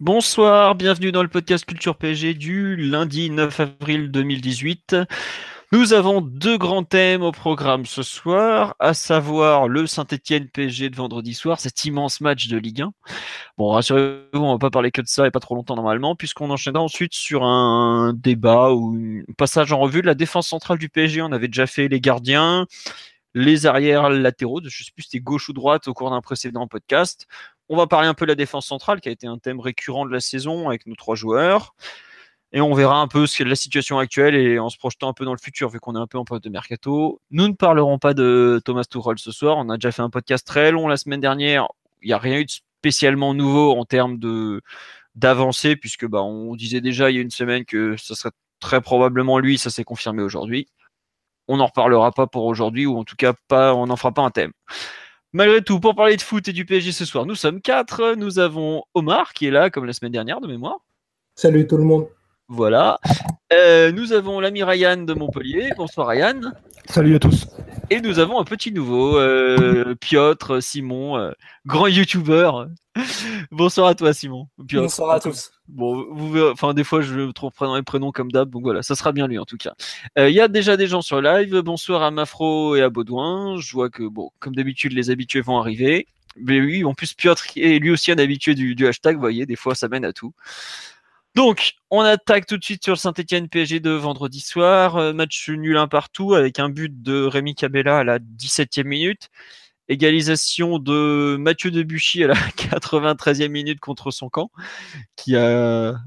Bonsoir, bienvenue dans le podcast Culture PSG du lundi 9 avril 2018. Nous avons deux grands thèmes au programme ce soir, à savoir le Saint-Etienne PSG de vendredi soir, cet immense match de Ligue 1. Bon, rassurez-vous, on va pas parler que de ça et pas trop longtemps normalement, puisqu'on enchaînera ensuite sur un débat ou un passage en revue de la défense centrale du PSG. On avait déjà fait les gardiens, les arrières latéraux, je sais plus si c'était gauche ou droite au cours d'un précédent podcast. On va parler un peu de la défense centrale, qui a été un thème récurrent de la saison avec nos trois joueurs. Et on verra un peu ce qu'est la situation actuelle et en se projetant un peu dans le futur, vu qu'on est un peu en période de mercato. Nous ne parlerons pas de Thomas Tuchel ce soir. On a déjà fait un podcast très long la semaine dernière. Il n'y a rien eu de spécialement nouveau en termes d'avancée, puisque bah, on disait déjà il y a une semaine que ce serait très probablement lui. Ça s'est confirmé aujourd'hui. On n'en reparlera pas pour aujourd'hui, ou en tout cas on n'en fera pas un thème. Malgré tout, pour parler de foot et du PSG ce soir, nous sommes quatre. Nous avons Omar qui est là, comme la semaine dernière de mémoire. Salut tout le monde. Voilà. Euh, nous avons l'ami Ryan de Montpellier. Bonsoir Ryan. Salut à tous. Et nous avons un petit nouveau, euh, Piotr Simon, euh, grand youtubeur. Bonsoir à toi Simon. Bonsoir à tous. Bon, vous, enfin des fois je trouve prénom et prénom comme d'hab, donc voilà, ça sera bien lui en tout cas. Il y a déjà des gens sur live. Bonsoir à Mafro et à Baudouin. Je vois que bon, comme d'habitude, les habitués vont arriver. Mais oui, en plus Piotr est lui aussi un habitué du, du hashtag. Vous voyez, des fois ça mène à tout. Donc, on attaque tout de suite sur le Saint-Etienne PSG de vendredi soir. Euh, match nul un partout avec un but de Rémi Cabella à la 17e minute. Égalisation de Mathieu Debuchy à la 93e minute contre son camp, qui a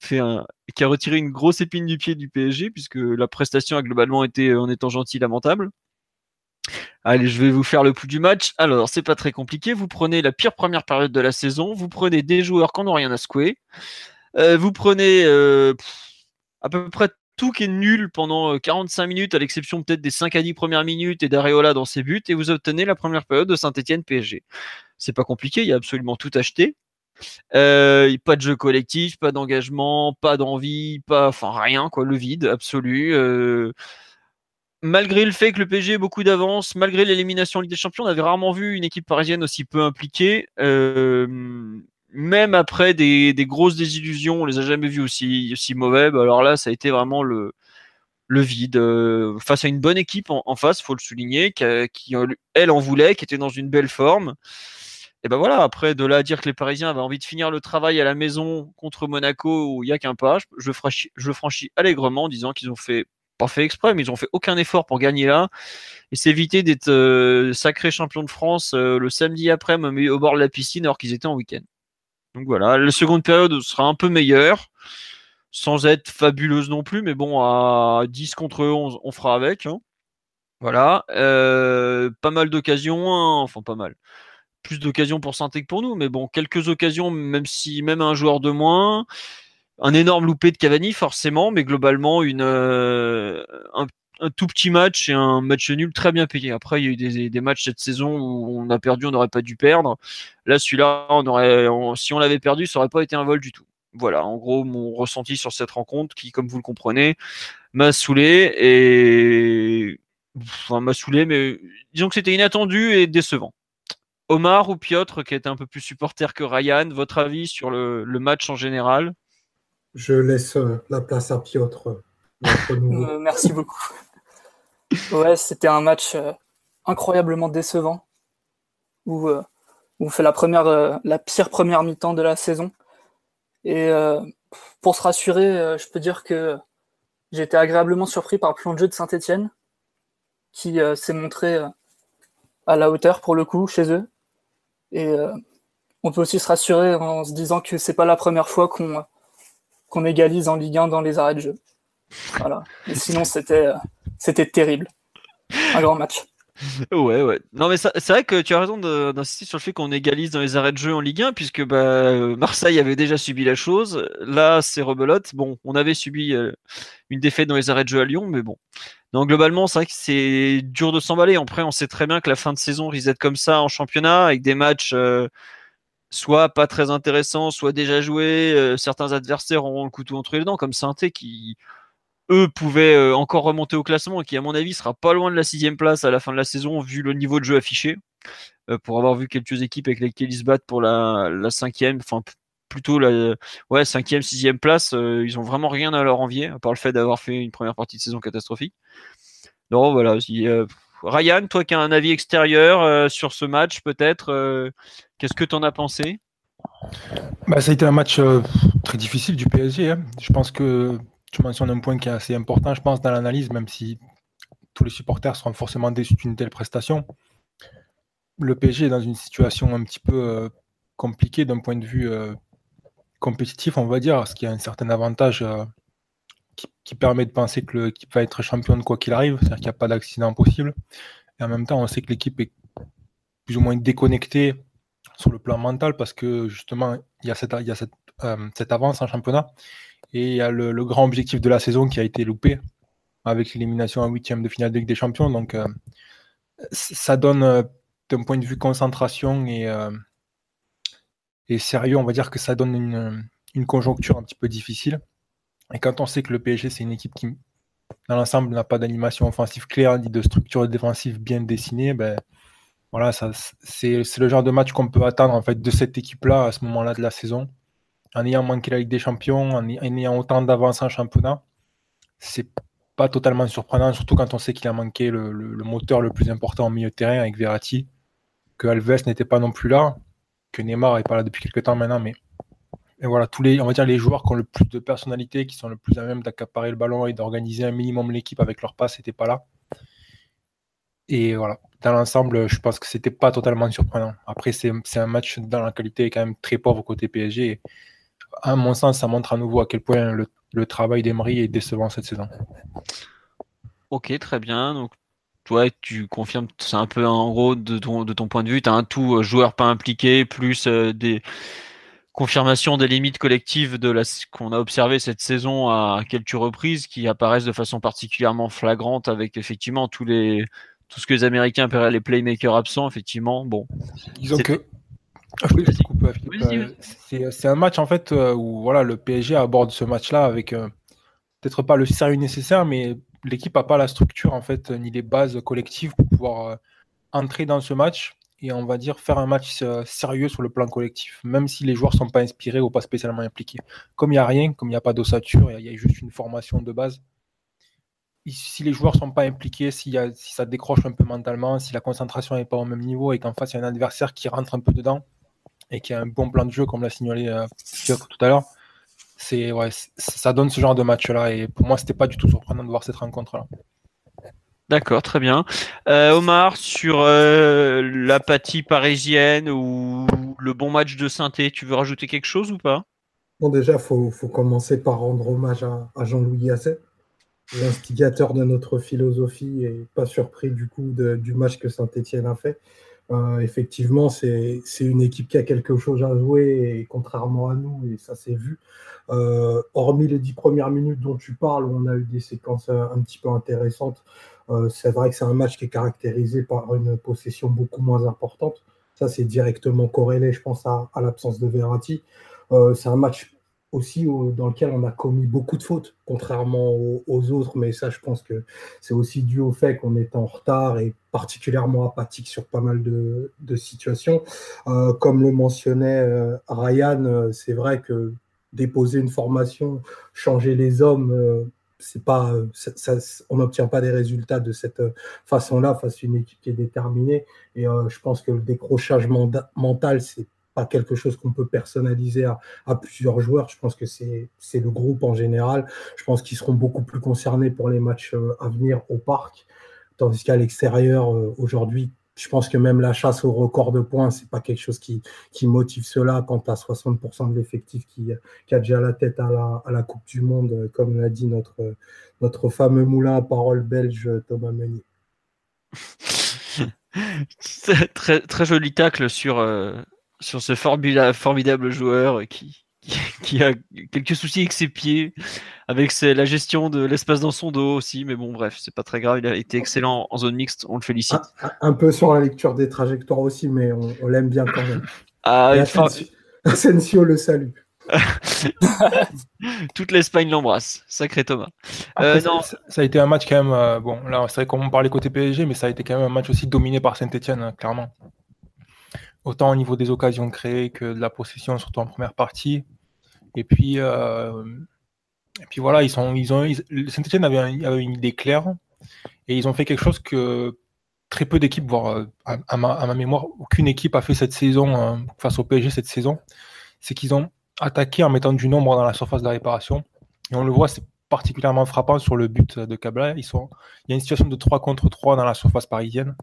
fait un, qui a retiré une grosse épine du pied du PSG puisque la prestation a globalement été, en étant gentil, lamentable. Allez, je vais vous faire le pouls du match. Alors, c'est pas très compliqué. Vous prenez la pire première période de la saison. Vous prenez des joueurs qui n'ont rien à secouer. Euh, vous prenez euh, à peu près tout qui est nul pendant 45 euh, minutes, à l'exception peut-être des 5 à 10 premières minutes et d'Areola dans ses buts, et vous obtenez la première période de Saint-Etienne PSG. C'est pas compliqué, il y a absolument tout acheté. Euh, pas de jeu collectif, pas d'engagement, pas d'envie, pas, enfin rien quoi, le vide absolu. Euh, malgré le fait que le PSG ait beaucoup d'avance, malgré l'élimination en Ligue des Champions, on avait rarement vu une équipe parisienne aussi peu impliquée. Même après des, grosses désillusions, on les a jamais vus aussi, aussi mauvais. Bah, alors là, ça a été vraiment le, le vide euh, face à une bonne équipe en, face, faut le souligner, qui, elle en voulait, qui était dans une belle forme. Et ben voilà, après de là à dire que les Parisiens avaient envie de finir le travail à la maison contre Monaco où il n'y a qu'un pas, je, franchis, je franchis allègrement en disant qu'ils ont fait pas fait exprès, mais ils ont fait aucun effort pour gagner là et s'éviter d'être euh, sacrés champions de France euh, le samedi après, même au bord de la piscine alors qu'ils étaient en week-end. Donc voilà, la seconde période sera un peu meilleure, sans être fabuleuse non plus, mais bon, à 10 contre 11, on fera avec. Hein. Voilà, euh, pas mal d'occasions, hein, enfin pas mal. Plus d'occasions pour Santé que pour nous, mais bon, quelques occasions, même si même un joueur de moins. Un énorme loupé de Cavani, forcément, mais globalement, une, euh, un tout petit match et un match nul très bien payé. Après, il y a eu des, matchs cette saison où on a perdu, on n'aurait pas dû perdre. Là, celui-là, on aurait, si on l'avait perdu, ça n'aurait pas été un vol du tout. Voilà, en gros, mon ressenti sur cette rencontre qui, comme vous le comprenez, m'a saoulé et enfin m'a saoulé, mais disons que c'était inattendu et décevant. Omar ou Piotr, qui était un peu plus supporter que Ryan, votre avis sur le, le match en général? Je laisse euh, la place à Piotr. Euh, merci beaucoup. Ouais, c'était un match euh, incroyablement décevant où, euh, on fait la, première, euh, la pire première mi-temps de la saison. Et pour se rassurer, je peux dire que j'ai été agréablement surpris par le plan de jeu de Saint-Etienne qui s'est montré à la hauteur pour le coup chez eux. Et on peut aussi se rassurer en se disant que c'est pas la première fois qu'on égalise en Ligue 1 dans les arrêts de jeu. Voilà. Sinon, c'était c'était terrible. Un grand match. Ouais, ouais. Non, mais c'est vrai que tu as raison d'insister sur le fait qu'on égalise dans les arrêts de jeu en Ligue 1, puisque bah, Marseille avait déjà subi la chose. Là, c'est rebelote. Bon, on avait subi euh, une défaite dans les arrêts de jeu à Lyon, mais bon. Donc, globalement, c'est vrai que c'est dur de s'emballer. Après, on sait très bien que la fin de saison risque d'être comme ça en championnat, avec des matchs euh, soit pas très intéressants, soit déjà joués. Euh, certains adversaires auront le couteau entre les dents, comme saint qui eux pouvaient euh, encore remonter au classement qui, à mon avis, sera pas loin de la sixième place à la fin de la saison, vu le niveau de jeu affiché. Euh, pour avoir vu quelques équipes avec lesquelles ils se battent pour la, cinquième, enfin plutôt la ouais, cinquième, sixième place, euh, ils ont vraiment rien à leur envier, à part le fait d'avoir fait une première partie de saison catastrophique. Donc voilà, Ryan, toi qui as un avis extérieur sur ce match, peut-être, qu'est-ce que tu en as pensé? Bah, Ça a été un match très difficile du PSG. Hein. Je pense que tu mentionnes un point qui est assez important, je pense, dans l'analyse, même si tous les supporters seront forcément déçus d'une telle prestation. Le PSG est dans une situation un petit peu euh, compliquée d'un point de vue euh, compétitif, on va dire, parce qu'il y a un certain avantage euh, qui, permet de penser que l'équipe va être championne quoi qu'il arrive, c'est-à-dire qu'il n'y a pas d'accident possible. Et en même temps, on sait que l'équipe est plus ou moins déconnectée sur le plan mental parce que justement, il y a cette avance en championnat et il y a le, grand objectif de la saison qui a été loupé avec l'élimination en huitième de finale de Ligue des Champions. Donc, euh, ça donne, euh, d'un point de vue concentration et, euh, et sérieux, on va dire que ça donne une, une, conjoncture un petit peu difficile. Et quand on sait que le PSG, c'est une équipe qui, dans l'ensemble, n'a pas d'animation offensive claire ni de structure défensive bien dessinée, ben, voilà, c'est le genre de match qu'on peut attendre en fait de cette équipe-là à ce moment-là de la saison en ayant manqué la Ligue des Champions, en, ayant autant d'avance en championnat, c'est pas totalement surprenant, surtout quand on sait qu'il a manqué le, moteur le plus important au milieu de terrain avec Verratti, que Alves n'était pas non plus là, que Neymar n'est pas là depuis quelques temps maintenant, mais et voilà, tous les, on va dire les joueurs qui ont le plus de personnalité, qui sont le plus à même d'accaparer le ballon et d'organiser un minimum l'équipe avec leur passe, n'étaient pas là. Et voilà, dans l'ensemble, je pense que c'était pas totalement surprenant. Après, c'est un match dans la qualité quand même très pauvre côté PSG à mon sens, ça montre à nouveau à quel point le, travail d'Emery est décevant cette saison. Ok, très bien. Donc, toi, tu confirmes, c'est un peu en gros de ton, de ton point de vue, tu as un tout euh, joueur pas impliqué, plus euh, des confirmations des limites collectives de la qu'on a observé cette saison à quelques reprises qui apparaissent de façon particulièrement flagrante avec effectivement tous les tout ce que les Américains appellent les playmakers absents, effectivement. Bon. Disons que ah, euh, c'est un match en fait euh, où voilà, le PSG aborde ce match-là avec euh, peut-être pas le sérieux nécessaire, mais l'équipe n'a pas la structure en fait ni les bases collectives pour pouvoir entrer dans ce match et on va dire faire un match sérieux sur le plan collectif, même si les joueurs sont pas inspirés ou pas spécialement impliqués. Comme il n'y a rien, comme il n'y a pas d'ossature, il y a juste une formation de base. Si les joueurs sont pas impliqués, si, si ça décroche un peu mentalement, si la concentration n'est pas au même niveau et qu'en face il y a un adversaire qui rentre un peu dedans, et qui a un bon plan de jeu, comme l'a signalé euh, tout à l'heure, c'est ouais, ça donne ce genre de match-là. Et pour moi, c'était pas du tout surprenant de voir cette rencontre-là. D'accord, très bien. Euh, Omar, sur euh, l'apathie parisienne ou le bon match de synthé, tu veux rajouter quelque chose ou pas? Bon, déjà, il faut, faut, commencer par rendre hommage à, Jean-Louis Gasset, l'instigateur de notre philosophie et pas surpris du coup du match que Saint-Etienne a fait. Euh, effectivement, c'est une équipe qui a quelque chose à jouer, et contrairement à nous, et ça s'est vu. Euh, hormis les dix premières minutes dont tu parles, on a eu des séquences euh, un petit peu intéressantes. c'est vrai que c'est un match qui est caractérisé par une possession beaucoup moins importante. Ça, c'est directement corrélé, je pense, à, à l'absence de Verratti. c'est un match aussi dans lequel on a commis beaucoup de fautes, contrairement aux, autres, mais ça, je pense que c'est aussi dû au fait qu'on est en retard et particulièrement apathique sur pas mal de, situations. Euh, comme le mentionnait euh, Ryan, euh, c'est vrai que déposer une formation, changer les hommes, c'est pas, on n'obtient pas des résultats de cette façon-là face à une équipe qui est déterminée. Et je pense que le décrochage mental, c'est pas quelque chose qu'on peut personnaliser à, plusieurs joueurs. Je pense que c'est le groupe en général. Je pense qu'ils seront beaucoup plus concernés pour les matchs euh, à venir au parc. Tandis qu'à l'extérieur, euh, aujourd'hui, je pense que même la chasse au record de points, c'est pas quelque chose qui, qui motive cela quand à 60% de l'effectif qui, a déjà la tête à la, à la Coupe du Monde, euh, comme l'a dit notre, notre fameux moulin à parole belge Thomas Meunier. très, très joli tacle sur, sur ce formidable joueur qui, qui, a quelques soucis avec ses pieds, avec la gestion de l'espace dans son dos aussi. Mais bon, bref, c'est pas très grave. Il a été excellent en zone mixte. On le félicite. Un, peu sur la lecture des trajectoires aussi, mais on, l'aime bien quand même. Ah, Asensio le salue. Toute l'Espagne l'embrasse. Sacré Thomas. Euh, non. Ça, a été un match quand même. Euh, bon, là, c'est vrai qu'on parlait côté PSG, mais ça a été quand même un match aussi dominé par Saint-Etienne, hein, clairement. Autant au niveau des occasions créées que de la possession, surtout en première partie. Et puis, euh, puis voilà, ils sont, ils ont, Saint-Etienne avait, une idée claire et ils ont fait quelque chose que très peu d'équipes, voire à, ma, mémoire, aucune équipe a fait cette saison face au PSG cette saison. C'est qu'ils ont attaquer en mettant du nombre dans la surface de la réparation. Et on le voit, c'est particulièrement frappant sur le but de Cabla. Il y a une situation de 3 contre 3 dans la surface parisienne.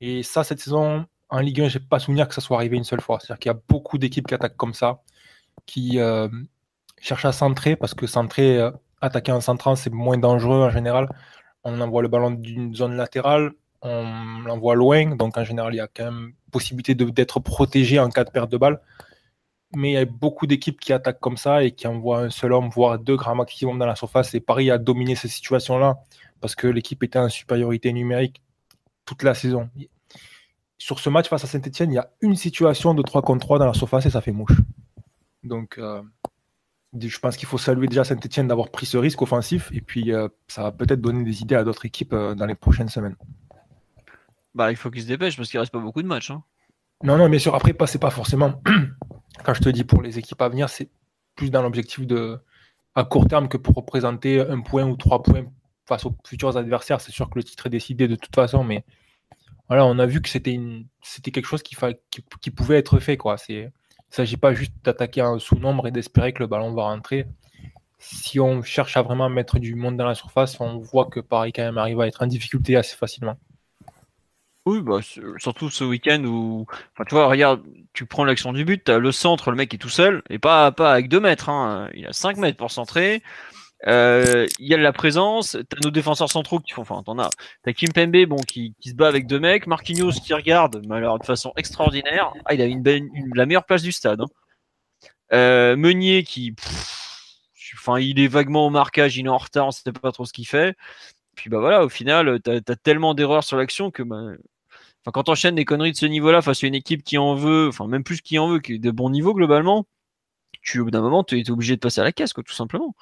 Et ça, cette saison, en Ligue 1, je n'ai pas souvenir que ça soit arrivé une seule fois. C'est-à-dire qu'il y a beaucoup d'équipes qui attaquent comme ça, qui euh, cherchent à centrer, parce que centrer, euh, attaquer en centrant, c'est moins dangereux en général. On envoie le ballon d'une zone latérale, on l'envoie loin, donc en général, il y a quand même possibilité d'être protégé en cas de perte de balle mais il y a beaucoup d'équipes qui attaquent comme ça et qui envoient un seul homme, voire deux grands maximum dans la surface. Et Paris a dominé cette situation-là parce que l'équipe était en supériorité numérique toute la saison. Sur ce match face à Saint-Etienne, il y a une situation de 3 contre 3 dans la surface et ça fait mouche. Donc, euh, je pense qu'il faut saluer déjà Saint-Etienne d'avoir pris ce risque offensif et puis euh, ça va peut-être donner des idées à d'autres équipes euh, dans les prochaines semaines. Bah, il faut qu'ils se dépêchent parce qu'il reste pas beaucoup de matchs. Hein. Non, non, bien sûr. Après, c'est pas forcément quand je te dis pour les équipes à venir, c'est plus dans l'objectif de à court terme que pour représenter un point ou trois points face aux futurs adversaires. C'est sûr que le titre est décidé de toute façon, mais voilà, on a vu que c'était quelque chose qui, pouvait être fait. Quoi. Il ne s'agit pas juste d'attaquer un sous-nombre et d'espérer que le ballon va rentrer. Si on cherche à vraiment mettre du monde dans la surface, on voit que Paris quand même arrive à être en difficulté assez facilement. Oui, bah, surtout ce week-end où, enfin, tu vois, regarde, tu prends l'action du but, le centre, le mec est tout seul, et pas, pas avec 2 mètres, hein, il a 5 mètres pour centrer. Euh, il y a la présence, t'as nos défenseurs centraux qui font, enfin, t'en as, t'as Kim Pembe, bon, qui, qui se bat avec deux mecs, Marquinhos qui regarde, mais alors de façon extraordinaire. Ah, il a une, une, la meilleure place du stade. Hein. Euh, Meunier qui, enfin, il est vaguement au marquage, il est en retard, on sait pas trop ce qu'il fait. Puis bah voilà, au final, t'as as tellement d'erreurs sur l'action que bah, quand tu enchaînes des conneries de ce niveau-là face à une équipe qui en veut, enfin même plus qui en veut, qui est de bon niveau globalement, tu au bout d'un moment, tu es obligé de passer à la caisse, quoi, tout simplement.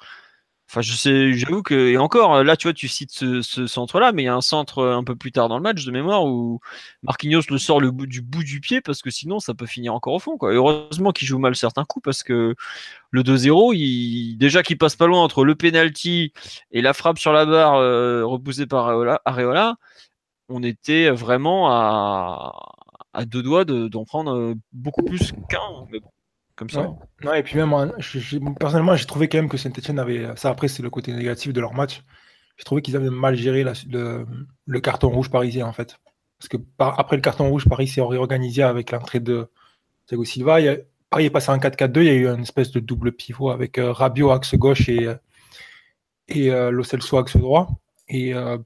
Enfin, je sais, j'avoue que, et encore, là, tu vois, tu cites ce, centre-là, mais il y a un centre un peu plus tard dans le match de mémoire où Marquinhos le sort le bout, du bout du pied parce que sinon, ça peut finir encore au fond, quoi. heureusement qu'il joue mal certains coups parce que le 2-0, il, déjà qu'il passe pas loin entre le penalty et la frappe sur la barre euh, repoussée par Areola, on était vraiment à, deux doigts d'en prendre euh, beaucoup plus qu'un. Mais bon, comme ça. et puis même, personnellement, j'ai trouvé quand même que Saint-Etienne avait. Ça, après, c'est le côté négatif de leur match. J'ai trouvé qu'ils avaient mal géré le, carton rouge parisien, en fait. Parce que après le carton rouge, Paris s'est réorganisé avec l'entrée de Thiago Silva. Paris est passé en 4-4-2. Il y a eu une espèce de double pivot avec euh, Rabiot axe gauche et, et euh, Lo Celso axe droit. Et à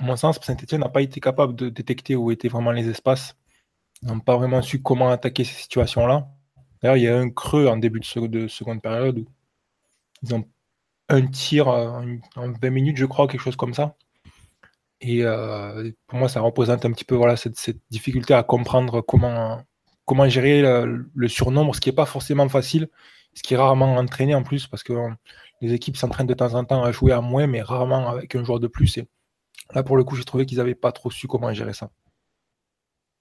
mon sens, Saint-Etienne n'a pas été capable de détecter où étaient vraiment les espaces. Ils n'ont pas vraiment su comment attaquer ces situations-là. D'ailleurs, il y a un creux en début de, seconde période où ils ont un tir en 20 minutes, je crois, quelque chose comme ça. Et euh, pour moi, ça représente un petit peu voilà, cette, difficulté à comprendre comment, comment gérer le, surnombre, ce qui n'est pas forcément facile, ce qui est rarement entraîné en plus, parce que les équipes s'entraînent de temps en temps à jouer à moins, mais rarement avec un joueur de plus. Et Là, pour le coup, j'ai trouvé qu'ils n'avaient pas trop su comment gérer ça.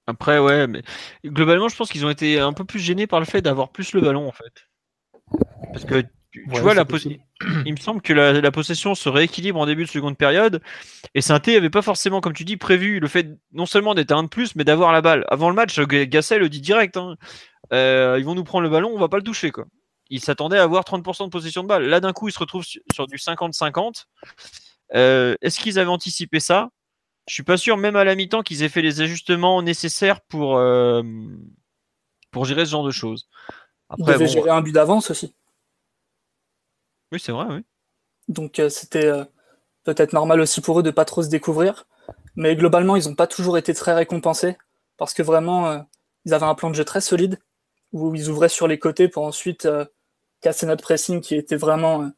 Après, ouais, mais globalement, je pense qu'ils ont été un peu plus gênés par le fait d'avoir plus le ballon, en fait. Parce que tu, vois, la il me semble que la, possession se rééquilibre en début de seconde période. Et Sainté n'avait pas forcément, comme tu dis, prévu le fait non seulement d'être un de plus, mais d'avoir la balle. Avant le match, Gasset le dit direct hein. euh, ils vont nous prendre le ballon, on va pas le toucher. Quoi. Il s'attendait à avoir 30% de possession de balle. Là, d'un coup, il se retrouve sur du 50-50. Euh, est-ce qu'ils avaient anticipé ça? Je suis pas sûr, même à la mi-temps, qu'ils aient fait les ajustements nécessaires pour, euh, pour gérer ce genre de choses. Après, Ils gérer un but d'avance aussi. Oui, c'est vrai, oui. Donc euh, c'était peut-être normal aussi pour eux de pas trop se découvrir. Mais globalement, ils n'ont pas toujours été très récompensés parce que vraiment, ils avaient un plan de jeu très solide où ils ouvraient sur les côtés pour ensuite casser notre pressing qui était vraiment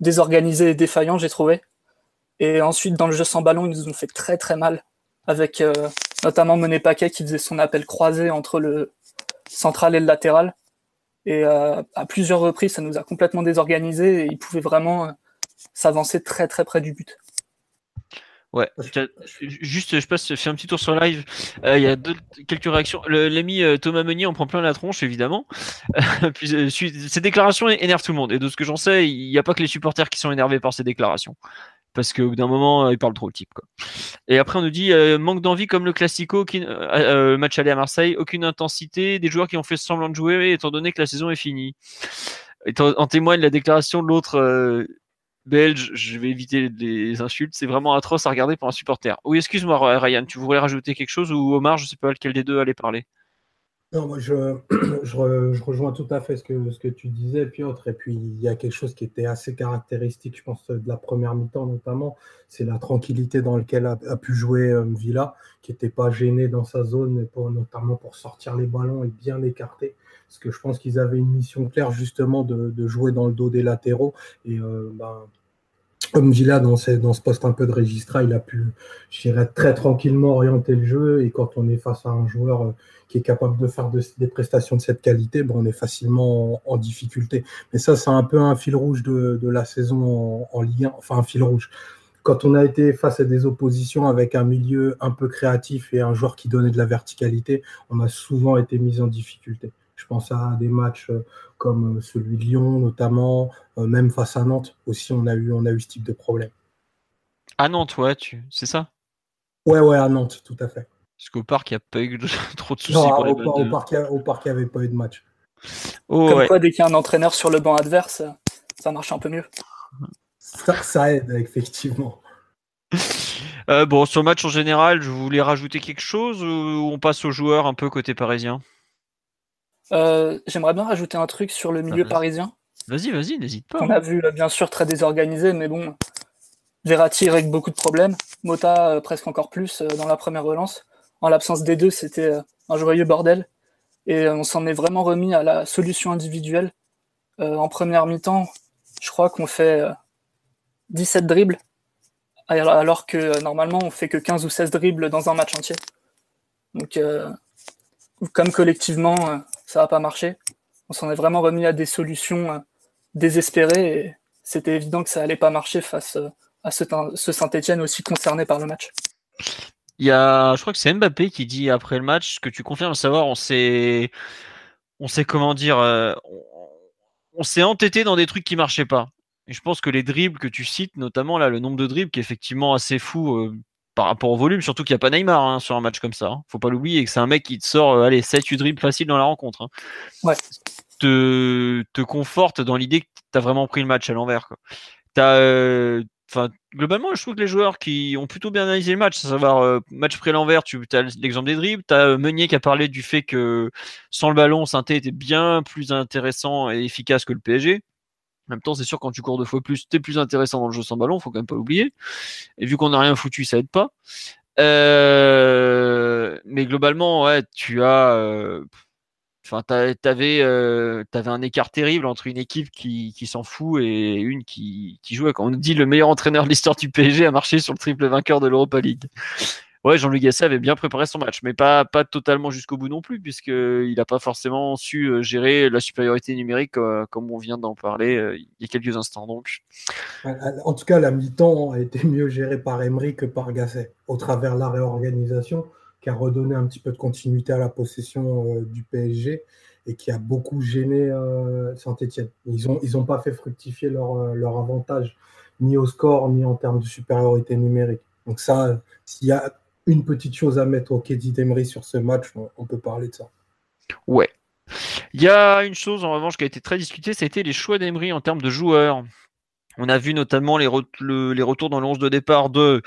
désorganisé et défaillant, j'ai trouvé. Et ensuite, dans le jeu sans ballon, ils nous ont fait très très mal avec notamment Monet Paquet qui faisait son appel croisé entre le central et le latéral. Et euh, à plusieurs reprises, ça nous a complètement désorganisé et il pouvait vraiment euh, s'avancer très très près du but. Ouais, juste, je passe, je fais un petit tour sur live. Euh, il y a quelques réactions. L'ami Thomas Meunier en prend plein la tronche, évidemment. ces déclarations énervent tout le monde. Et de ce que j'en sais, il n'y a pas que les supporters qui sont énervés par ces déclarations parce qu'au bout d'un moment, euh, il parle trop le type. Quoi. Et après, on nous dit euh, manque d'envie comme le Classico, qui, euh, match aller à Marseille, aucune intensité, des joueurs qui ont fait semblant de jouer étant donné que la saison est finie. En témoigne la déclaration de l'autre belge, je vais éviter les insultes, c'est vraiment atroce à regarder pour un supporter. Oui, excuse-moi Ryan, tu voulais rajouter quelque chose ou Omar, je sais pas lequel des deux allait parler. Non, moi je, je, rejoins tout à fait ce que, ce que tu disais, Piotr. Et puis il y a quelque chose qui était assez caractéristique, je pense, de la première mi-temps notamment, c'est la tranquillité dans laquelle a, pu jouer euh, Villa, qui n'était pas gêné dans sa zone, notamment pour sortir les ballons et bien écarter. Parce que je pense qu'ils avaient une mission claire justement de, jouer dans le dos des latéraux. Et euh, ben, comme Villa, dans ce, poste un peu de registra, il a pu, je dirais, très tranquillement orienter le jeu. Et quand on est face à un joueur euh, qui est capable de faire des prestations de cette qualité, bon, on est facilement en, difficulté. Mais ça, c'est un peu un fil rouge de, la saison en, 1, enfin un fil rouge. Quand on a été face à des oppositions avec un milieu un peu créatif et un joueur qui donnait de la verticalité, on a souvent été mis en difficulté. Je pense à des matchs euh, comme euh, celui de Lyon, notamment, euh, même face à Nantes aussi, on a eu, on a eu ce type de problème. À Nantes, ouais, tu... c'est ça? Ouais, ouais, à Nantes, tout à fait. Parce qu'au parc, il n'y a pas eu trop de soucis. pour au, au, parc, il n'y avait pas eu de match. Oh, Comme quoi, dès qu'il y a un entraîneur sur le banc adverse, ça marche un peu mieux. Ça, aide, effectivement. bon, sur le match en général, je voulais rajouter quelque chose ou on passe aux joueurs un peu côté parisien? Euh, j'aimerais bien rajouter un truc sur le milieu parisien. Vas-y, vas-y, n'hésite pas. On a vu, euh, bien sûr, très désorganisé, mais bon, Verratti avec beaucoup de problèmes. Mota, euh, presque encore plus dans la première relance. En l'absence des deux, c'était un joyeux bordel. Et on s'en est vraiment remis à la solution individuelle. en première mi-temps, je crois qu'on fait 17 dribbles, alors que normalement, on fait que 15 ou 16 dribbles dans un match entier. Donc, comme collectivement, ça n'a pas marché. On s'en est vraiment remis à des solutions euh, désespérées et c'était évident que ça allait pas marcher face euh, à ce, Saint-Etienne aussi concerné par le match. Il y a, je crois que c'est Mbappé qui dit après le match que tu confirmes savoir, on s'est, on comment dire, euh, on, s'est entêté dans des trucs qui marchaient pas. Et je pense que les dribbles que tu cites, notamment là, le nombre de dribbles qui est effectivement assez fou par rapport au volume, surtout qu'il n'y a pas Neymar hein, sur un match comme ça. Hein. Faut pas l'oublier que c'est un mec qui te sort euh, allez, 7-8 dribbles faciles dans la rencontre. Hein. Ouais. Te, te conforte dans l'idée que tu as vraiment pris le match à l'envers. Euh, globalement, je trouve que les joueurs qui ont plutôt bien analysé le match, à savoir euh, match pris à l'envers, tu as l'exemple des dribbles, tu as Meunier qui a parlé du fait que sans le ballon, Sainté était bien plus intéressant et efficace que le PSG. En même temps, c'est sûr, quand tu cours deux fois plus, t'es plus intéressant dans le jeu sans ballon, faut quand même pas l'oublier. Et vu qu'on n'a rien foutu, ça aide pas. Euh, mais globalement, ouais, tu as. Euh, enfin, t'avais, euh, un écart terrible entre une équipe qui, qui s'en fout et une qui, qui jouait. Quand on nous dit le meilleur entraîneur de l'histoire du PSG a marché sur le triple vainqueur de l'Europa League. Ouais, Jean-Louis Gasset avait bien préparé son match, mais pas, pas totalement jusqu'au bout non plus, puisqu'il n'a pas forcément su euh, gérer la supériorité numérique euh, comme on vient d'en parler euh, il y a quelques instants. Donc. En tout cas, la mi-temps a été mieux gérée par Emery que par Gasset, au travers de la réorganisation, qui a redonné un petit peu de continuité à la possession du PSG et qui a beaucoup gêné Saint-Etienne. Ils n'ont ils ont pas fait fructifier leur, leur avantage, ni au score, ni en termes de supériorité numérique. Donc ça, s'il y a une petite chose à mettre au Kédi d'Emery sur ce match, on, peut parler de ça. Ouais. Il y a une chose en revanche qui a été très discutée, c'était les choix d'Emery en termes de joueurs. On a vu notamment les, retours dans le de départ de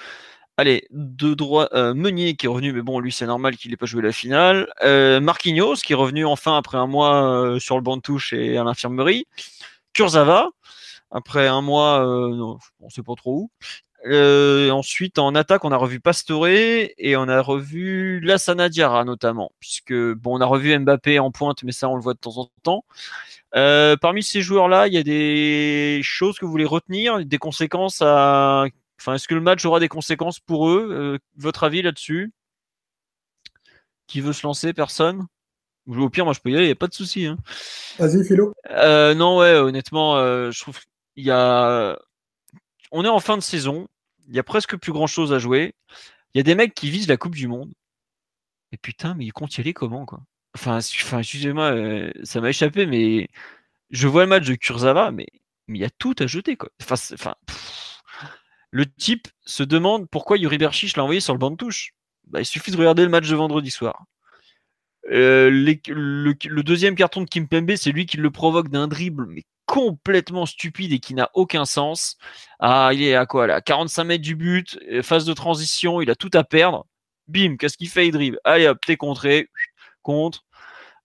allez, de droit euh, Meunier qui est revenu, mais bon, lui c'est normal qu'il n'ait pas joué la finale. Euh, Marquinhos qui est revenu enfin après un mois euh, sur le banc de touche et à l'infirmerie. Kurzawa après un mois, on ne sait pas trop où. Ensuite, en attaque, on a revu Pastore et on a revu Lassana Diarra notamment, puisque bon, on a revu Mbappé en pointe, mais ça, on le voit de temps en temps. parmi ces joueurs-là, il y a des choses que vous voulez retenir, des conséquences à. Enfin, est-ce que le match aura des conséquences pour eux Votre avis là-dessus? Qui veut se lancer? Personne? Au pire, moi, je peux y aller, il n'y a pas de souci. Hein. Vas-y, Philo. non, ouais, honnêtement, je trouve qu'il y a on est en fin de saison, il y a presque plus grand chose à jouer. Il y a des mecs qui visent la Coupe du Monde. Et putain, mais ils comptent y aller comment, quoi? Enfin, excusez-moi, euh, ça m'a échappé, mais je vois le match de Kurzawa, mais il y a tout à jeter, quoi. Enfin, le type se demande pourquoi Yuri Berchich l'a envoyé sur le banc de touche. Bah, il suffit de regarder le match de vendredi soir. Euh, le, deuxième carton de Kim Pembe, c'est lui qui le provoque d'un dribble, complètement stupide et qui n'a aucun sens. Ah, il est à quoi là 45 mètres du but, euh, phase de transition, il a tout à perdre. Bim, qu'est-ce qu'il fait? Il dribble. Allez hop, t'es contré, contre.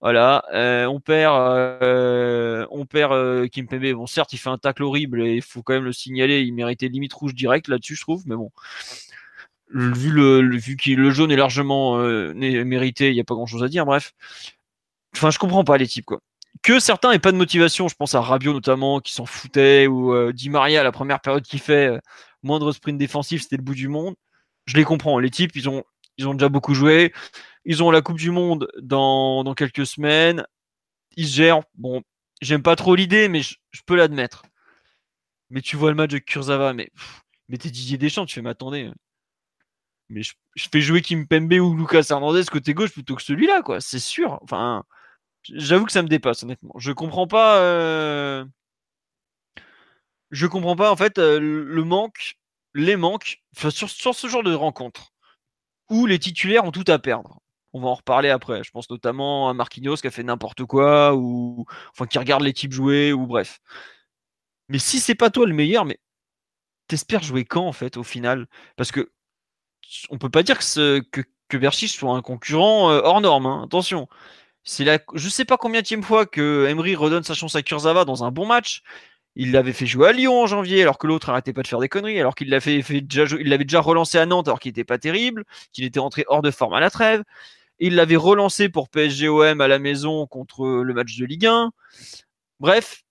Voilà, euh, on perd, euh, on perd Kim Kimpembe. Bon, certes, il fait un tacle horrible et il faut quand même le signaler. Il méritait limite rouge direct là-dessus, je trouve. Mais bon, vu le, vu que le jaune est largement mérité, il n'y a pas grand-chose à dire. Bref, enfin, je comprends pas les types quoi que certains n'aient pas de motivation. Je pense à Rabiot notamment, qui s'en foutait, ou euh, Di Maria, la première période qu'il fait, euh, moindre sprint défensif, c'était le bout du monde. Je les comprends. Les types, ils ont, déjà beaucoup joué. Ils ont la Coupe du Monde dans, quelques semaines. Ils gèrent. Bon, j'aime pas trop l'idée, mais je, peux l'admettre. Mais tu vois le match de Kurzawa, mais, mais t'es Didier Deschamps, tu fais m'attendre. Mais je, je, fais jouer Kim Pembe ou Lucas Hernandez côté gauche plutôt que celui-là, quoi. C'est sûr. Enfin, J'avoue que ça me dépasse, honnêtement. Je comprends pas. Euh, je comprends pas, en fait, euh, le manque, les manques, sur, ce genre de rencontre, où les titulaires ont tout à perdre. On va en reparler après. Je pense notamment à Marquinhos qui a fait n'importe quoi, ou enfin qui regarde types jouer, ou bref. Mais si c'est pas toi le meilleur, mais t'espères jouer quand en fait au final? Parce que on peut pas dire que, ce, que soit un concurrent euh, hors norme. Hein. Attention, c'est la, je sais pas combien de fois que Emery redonne sa chance à Kurzawa dans un bon match. Il l'avait fait jouer à Lyon en janvier, alors que l'autre arrêtait pas de faire des conneries, alors qu'il l'avait déjà, l'avait déjà relancé à Nantes, alors qu'il n'était pas terrible, qu'il était rentré hors de forme à la trêve. Il l'avait relancé pour PSGOM à la maison contre le match de Ligue 1. Bref,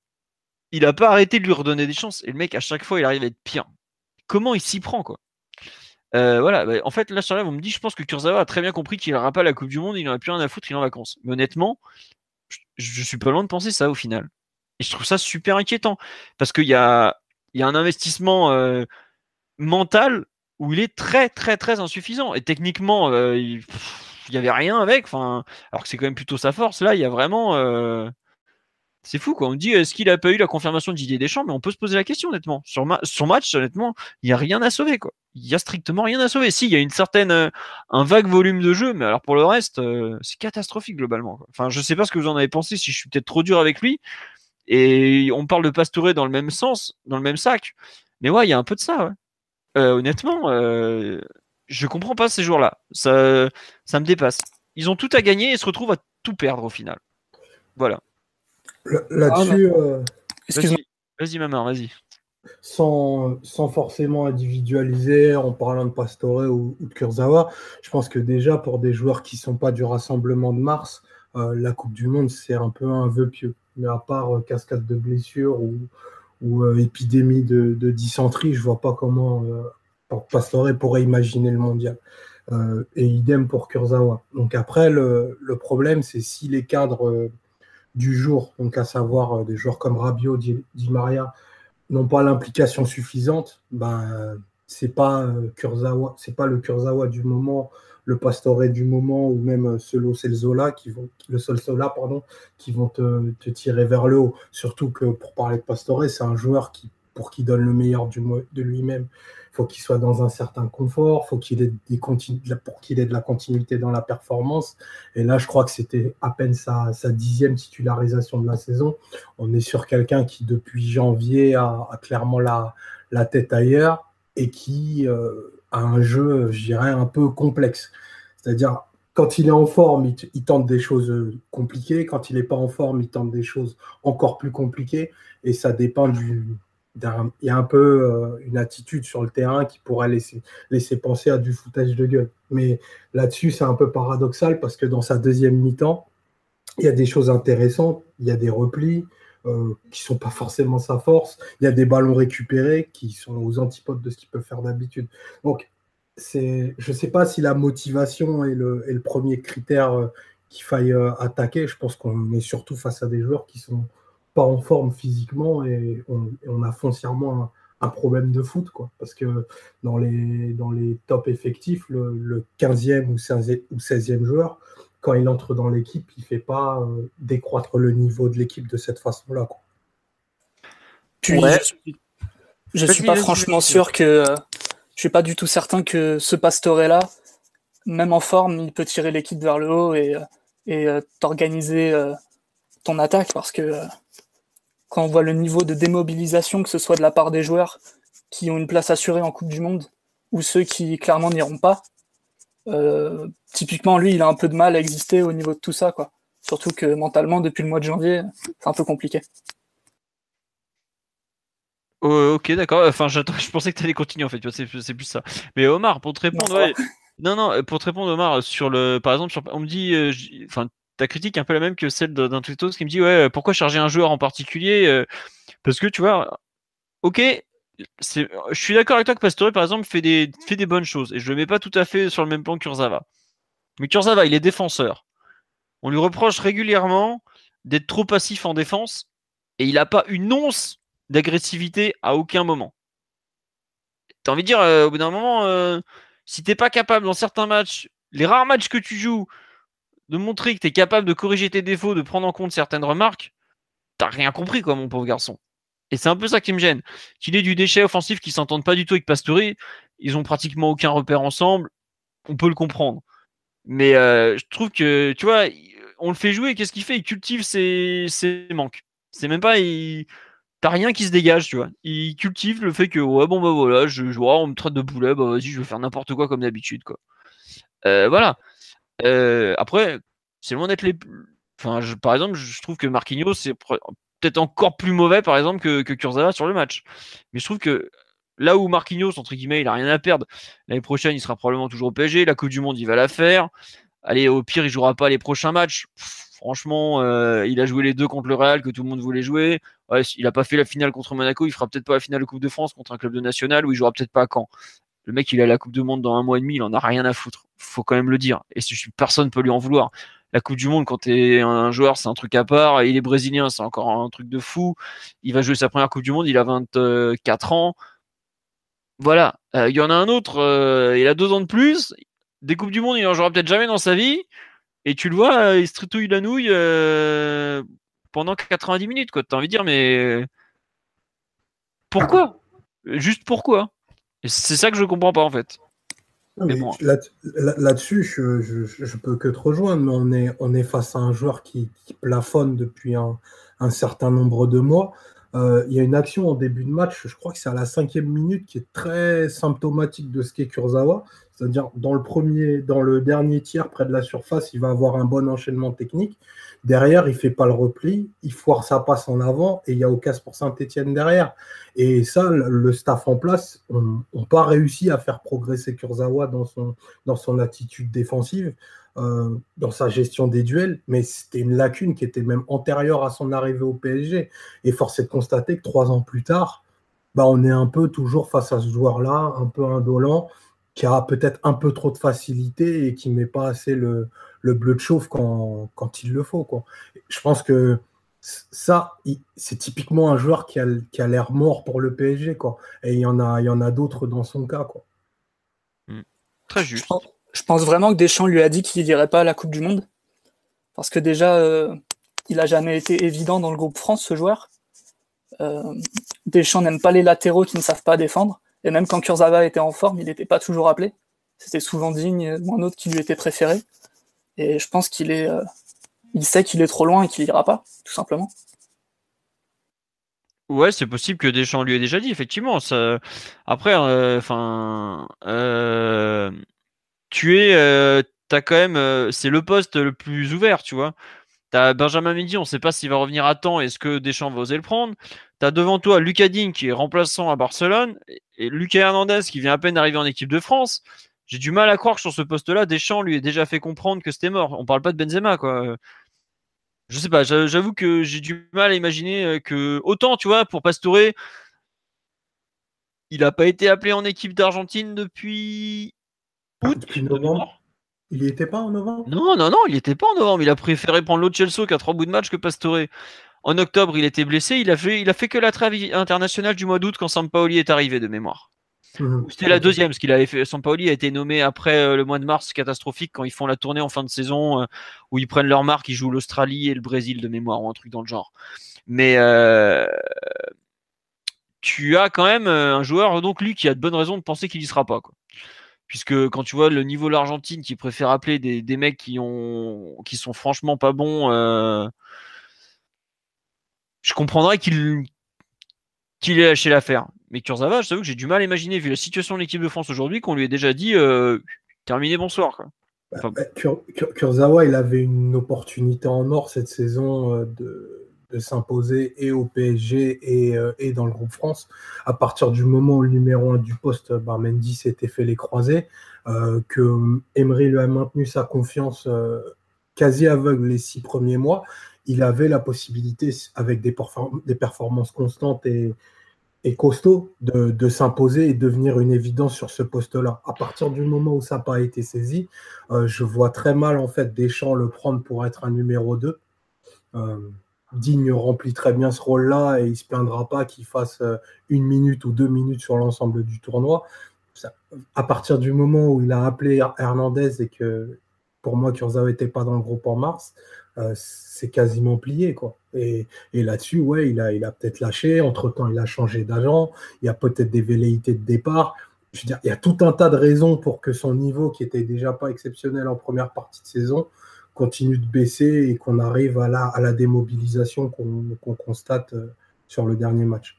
il n'a pas arrêté de lui redonner des chances. Et le mec, à chaque fois, il arrive à être pire. Comment il s'y prend, quoi? Euh, voilà, bah, en fait, là sur là, on me dit, je pense que Kurzawa a très bien compris qu'il n'aura pas la Coupe du Monde, il n'aurait plus rien à foutre, il est en vacances. Mais honnêtement, je, suis pas loin de penser ça au final. Et je trouve ça super inquiétant parce qu'il y a, y a un investissement euh, mental où il est très très très insuffisant. Et techniquement, euh, il n'y avait rien avec. Alors que c'est quand même plutôt sa force. Là, il y a vraiment c'est fou quoi. On dit est-ce qu'il a pas eu la confirmation de Didier Deschamps, mais on peut se poser la question honnêtement. Sur son match, honnêtement, il n'y a rien à sauver quoi. Il y a strictement rien à sauver. Si, il y a une certaine, euh, un vague volume de jeu, mais alors pour le reste, euh, c'est catastrophique globalement. Enfin, je sais pas ce que vous en avez pensé. Si je suis peut-être trop dur avec lui. Et on parle de Pastore dans le même sens, dans le même sac. Mais ouais, il y a un peu de ça. Ouais. Euh, honnêtement, je comprends pas ces jours-là. Ça, ça me dépasse. Ils ont tout à gagner et se retrouvent à tout perdre au final. Voilà. Là-dessus. Ah, euh, vas-y, vas vas-y. Sans, forcément individualiser en parlant de Pastore ou, de Kurzawa, je pense que déjà pour des joueurs qui ne sont pas du rassemblement de mars, euh, la Coupe du Monde, c'est un peu un vœu pieux. Mais à part euh, cascade de blessures ou, ou épidémie de, dysenterie, je ne vois pas comment Pastore pourrait imaginer le mondial. et idem pour Kurzawa. Donc après, le, problème, c'est si les cadres du jour, donc à savoir euh, des joueurs comme Rabiot, Di, Maria, n'ont pas l'implication suffisante, ben c'est pas euh, pas le Kurzawa du moment, le Pastore du moment ou même euh, Solo Zola qui vont le Sol Sola pardon qui vont te, tirer vers le haut. Surtout que pour parler de Pastore, c'est un joueur qui pour qu'il donne le meilleur de lui-même, faut qu'il soit dans un certain confort, faut qu'il ait des pour qu'il ait de la continuité dans la performance. Et là, je crois que c'était à peine sa, dixième titularisation de la saison. On est sur quelqu'un qui, depuis janvier, a, clairement la, tête ailleurs et qui euh, a un jeu, je dirais, un peu complexe. C'est-à-dire, quand il est en forme, il, il, tente des choses compliquées. Quand il n'est pas en forme, il tente des choses encore plus compliquées. Et ça dépend du, il y a un peu une attitude sur le terrain qui pourrait laisser, laisser penser à du foutage de gueule. Mais là-dessus, c'est un peu paradoxal parce que dans sa deuxième mi-temps, il y a des choses intéressantes, il y a des replis euh, qui sont pas forcément sa force, il y a des ballons récupérés qui sont aux antipodes de ce qu'il peut faire d'habitude. Donc, je ne sais pas si la motivation est le, premier critère euh, qu'il faille euh, attaquer. Je pense qu'on est surtout face à des joueurs qui sont pas en forme physiquement et on, a foncièrement un, problème de foot. Quoi. Parce que dans les, dans les top effectifs, le, le 15e ou 16e joueur, quand il entre dans l'équipe, il ne fait pas euh, décroître le niveau de l'équipe de cette façon-là. je ne suis pas franchement sûr que. je suis pas du tout certain que ce Pastore-là, même en forme, il peut tirer l'équipe vers le haut et, et euh, t'organiser euh, ton attaque parce que quand on voit le niveau de démobilisation, que ce soit de la part des joueurs qui ont une place assurée en Coupe du Monde ou ceux qui clairement n'iront pas, euh, typiquement, lui, il a un peu de mal à exister au niveau de tout ça, quoi. Surtout que mentalement, depuis le mois de janvier, c'est un peu compliqué. ok, d'accord. Enfin, je pensais que tu allais continuer en fait. C'est plus ça. Mais Omar, pour te répondre, non, non, pour te répondre, Omar, sur le, par exemple, on me dit, euh, ta critique est un peu la même que celle d'un tweetos qui me dit, ouais, pourquoi charger un joueur en particulier euh, Parce que tu vois, ok, je suis d'accord avec toi que Pastore, par exemple, fait des, fait des bonnes choses. Et je le mets pas tout à fait sur le même plan que Kurzawa. Mais Kurzawa, il est défenseur. On lui reproche régulièrement d'être trop passif en défense. Et il n'a pas une once d'agressivité à aucun moment. T'as envie de dire, euh, au bout d'un moment, euh, si t'es pas capable dans certains matchs, les rares matchs que tu joues, de montrer que tu es capable de corriger tes défauts, de prendre en compte certaines remarques, t'as rien compris, quoi, mon pauvre garçon. Et c'est un peu ça qui me gêne. Qu'il ait du déchet offensif qui s'entendent pas du tout avec Pastore, ils ont pratiquement aucun repère ensemble, on peut le comprendre. Mais euh, je trouve que, tu vois, on le fait jouer, qu'est-ce qu'il fait? Il cultive ses, manques. C'est même pas. T'as rien qui se dégage, tu vois. Il cultive le fait que, ouais, bon, bah voilà, je, je on me traite de poulet, bah vas-y, je vais faire n'importe quoi comme d'habitude, quoi. Euh, voilà. Euh, après, c'est loin d'être les. Enfin, par exemple, je trouve que Marquinhos, c'est peut-être encore plus mauvais, par exemple, que, que sur le match. Mais je trouve que là où Marquinhos, entre guillemets, il a rien à perdre, l'année prochaine, il sera probablement toujours au PSG. La Coupe du Monde, il va la faire. Allez, au pire, il jouera pas les prochains matchs. franchement, euh, il a joué les deux contre le Real que tout le monde voulait jouer. il a pas fait la finale contre Monaco. Il fera peut-être pas la finale de Coupe de France contre un club de national où il jouera peut-être pas à Caen. Le mec, il a la Coupe du Monde dans un mois et demi. Il en a rien à foutre. Faut quand même le dire. Et personne peut lui en vouloir la Coupe du Monde, quand tu es un joueur, c'est un truc à part. Il est brésilien, c'est encore un truc de fou. Il va jouer sa première Coupe du Monde, il a 24 ans. Voilà. Euh, il y en a un autre, euh, il a deux ans de plus. Des Coupes du Monde, il en jouera peut-être jamais dans sa vie. Et tu le vois, euh, il se tritouille la nouille pendant 90 minutes. Tu as envie de dire, mais pourquoi? Juste pourquoi? C'est ça que je comprends pas en fait. Là-dessus, je, je, peux que te rejoindre, mais on est, on est face à un joueur qui, plafonne depuis un, certain nombre de mois. Euh, il y a une action en début de match, je crois que c'est à la cinquième minute, qui est très symptomatique de ce qu'est Kurzawa. C'est-à-dire, dans le premier, dans le dernier tiers, près de la surface, il va avoir un bon enchaînement technique. Derrière, il fait pas le repli, il foire sa passe en avant et il y a casse pour Saint-Etienne derrière. Et ça, le staff en place n'a pas réussi à faire progresser Kurzawa dans son, dans son attitude défensive, euh, dans sa gestion des duels, mais c'était une lacune qui était même antérieure à son arrivée au PSG. Et force est de constater que trois ans plus tard, bah, on est un peu toujours face à ce joueur-là, un peu indolent, qui a peut-être un peu trop de facilité et qui ne met pas assez le, le bleu de chauffe quand, quand il le faut. Quoi. Je pense que ça, c'est typiquement un joueur qui a, qui a l'air mort pour le PSG. Quoi. Et il y en a, il y en a d'autres dans son cas. Quoi. Hmm. Très juste. Je pense, vraiment que Deschamps lui a dit qu'il n'irait pas à la Coupe du Monde. Parce que déjà, euh, il n'a jamais été évident dans le groupe France, ce joueur. Euh, Deschamps n'aime pas les latéraux qui ne savent pas défendre. Et même quand Kurzawa était en forme, il n'était pas toujours appelé. C'était souvent Digne ou un autre qui lui était préféré. Et je pense qu'il est, euh, il sait qu'il est trop loin et qu'il ira pas, tout simplement. Ouais, c'est possible que Deschamps lui ait déjà dit, effectivement. Ça... Après, euh, enfin, euh, tu es, t'as c'est le poste le plus ouvert, tu vois. T'as Benjamin Mendy, on ne sait pas s'il va revenir à temps. Est-ce que Deschamps va oser le prendre? T'as devant toi Lucas Digne qui est remplaçant à Barcelone et Lucas Hernandez qui vient à peine d'arriver en équipe de France. J'ai du mal à croire que sur ce poste-là, Deschamps lui ait déjà fait comprendre que c'était mort. On parle pas de Benzema, quoi. Je sais pas, j'avoue que j'ai du mal à imaginer euh, que autant, tu vois, pour Pastore, il n'a pas été appelé en équipe d'Argentine depuis août. Depuis novembre. Il n'y était pas en novembre? Non, non, non, il n'était pas en novembre. Il a préféré prendre l'autre Chelsea qui a trois bouts de match que Pastore. En octobre, il était blessé. Il a fait, il a fait que la trêve internationale du mois d'août quand Sampaoli est arrivé de mémoire. Mhm. C'était la deuxième, parce qu'il avait fait. Sampaoli a été nommé après euh, le mois de mars catastrophique quand ils font la tournée en fin de saison euh, où ils prennent leur marque, ils jouent l'Australie et le Brésil de mémoire ou un truc dans le genre. Mais euh, tu as quand même un joueur donc lui qui a de bonnes raisons de penser qu'il y sera pas. Quoi. Puisque quand tu vois le niveau de l'Argentine qui préfère appeler des, des, mecs qui ont qui sont franchement pas bons, je comprendrais qu'il qu'il ait lâché l'affaire. Mais Kurzawa, je t'avoue que j'ai du mal à imaginer, vu la situation de l'équipe de France aujourd'hui, qu'on lui ait déjà dit euh, terminé, bonsoir. Bah, bah, Kurzawa, il avait une opportunité en or cette saison euh, de, s'imposer et au PSG euh, et, dans le groupe France. À partir du moment où le numéro 1 du poste, bah, Mendy s'était fait les croisés, que Emery lui a maintenu sa confiance quasi aveugle les six premiers mois, il avait la possibilité, avec des, des performances constantes et, et costaud de, s'imposer et devenir une évidence sur ce poste-là. À partir du moment où ça n'a pas été saisi, euh, je vois très mal en fait Deschamps le prendre pour être un numéro 2. Euh, Digne remplit très bien ce rôle-là et il ne se plaindra pas qu'il fasse euh, une minute ou deux minutes sur l'ensemble du tournoi. à partir du moment où il a appelé Hernandez et que pour moi Kurzawa n'était pas dans le groupe en mars, euh, c'est quasiment plié. Quoi. Et, là-dessus, ouais, il a, peut-être lâché. Entre-temps, il a changé d'agent. Il y a peut-être des velléités de départ. Il y a tout un tas de raisons pour que son niveau, qui était déjà pas exceptionnel en première partie de saison, continue de baisser et qu'on arrive à la, à la démobilisation qu'on constate euh, sur le dernier match.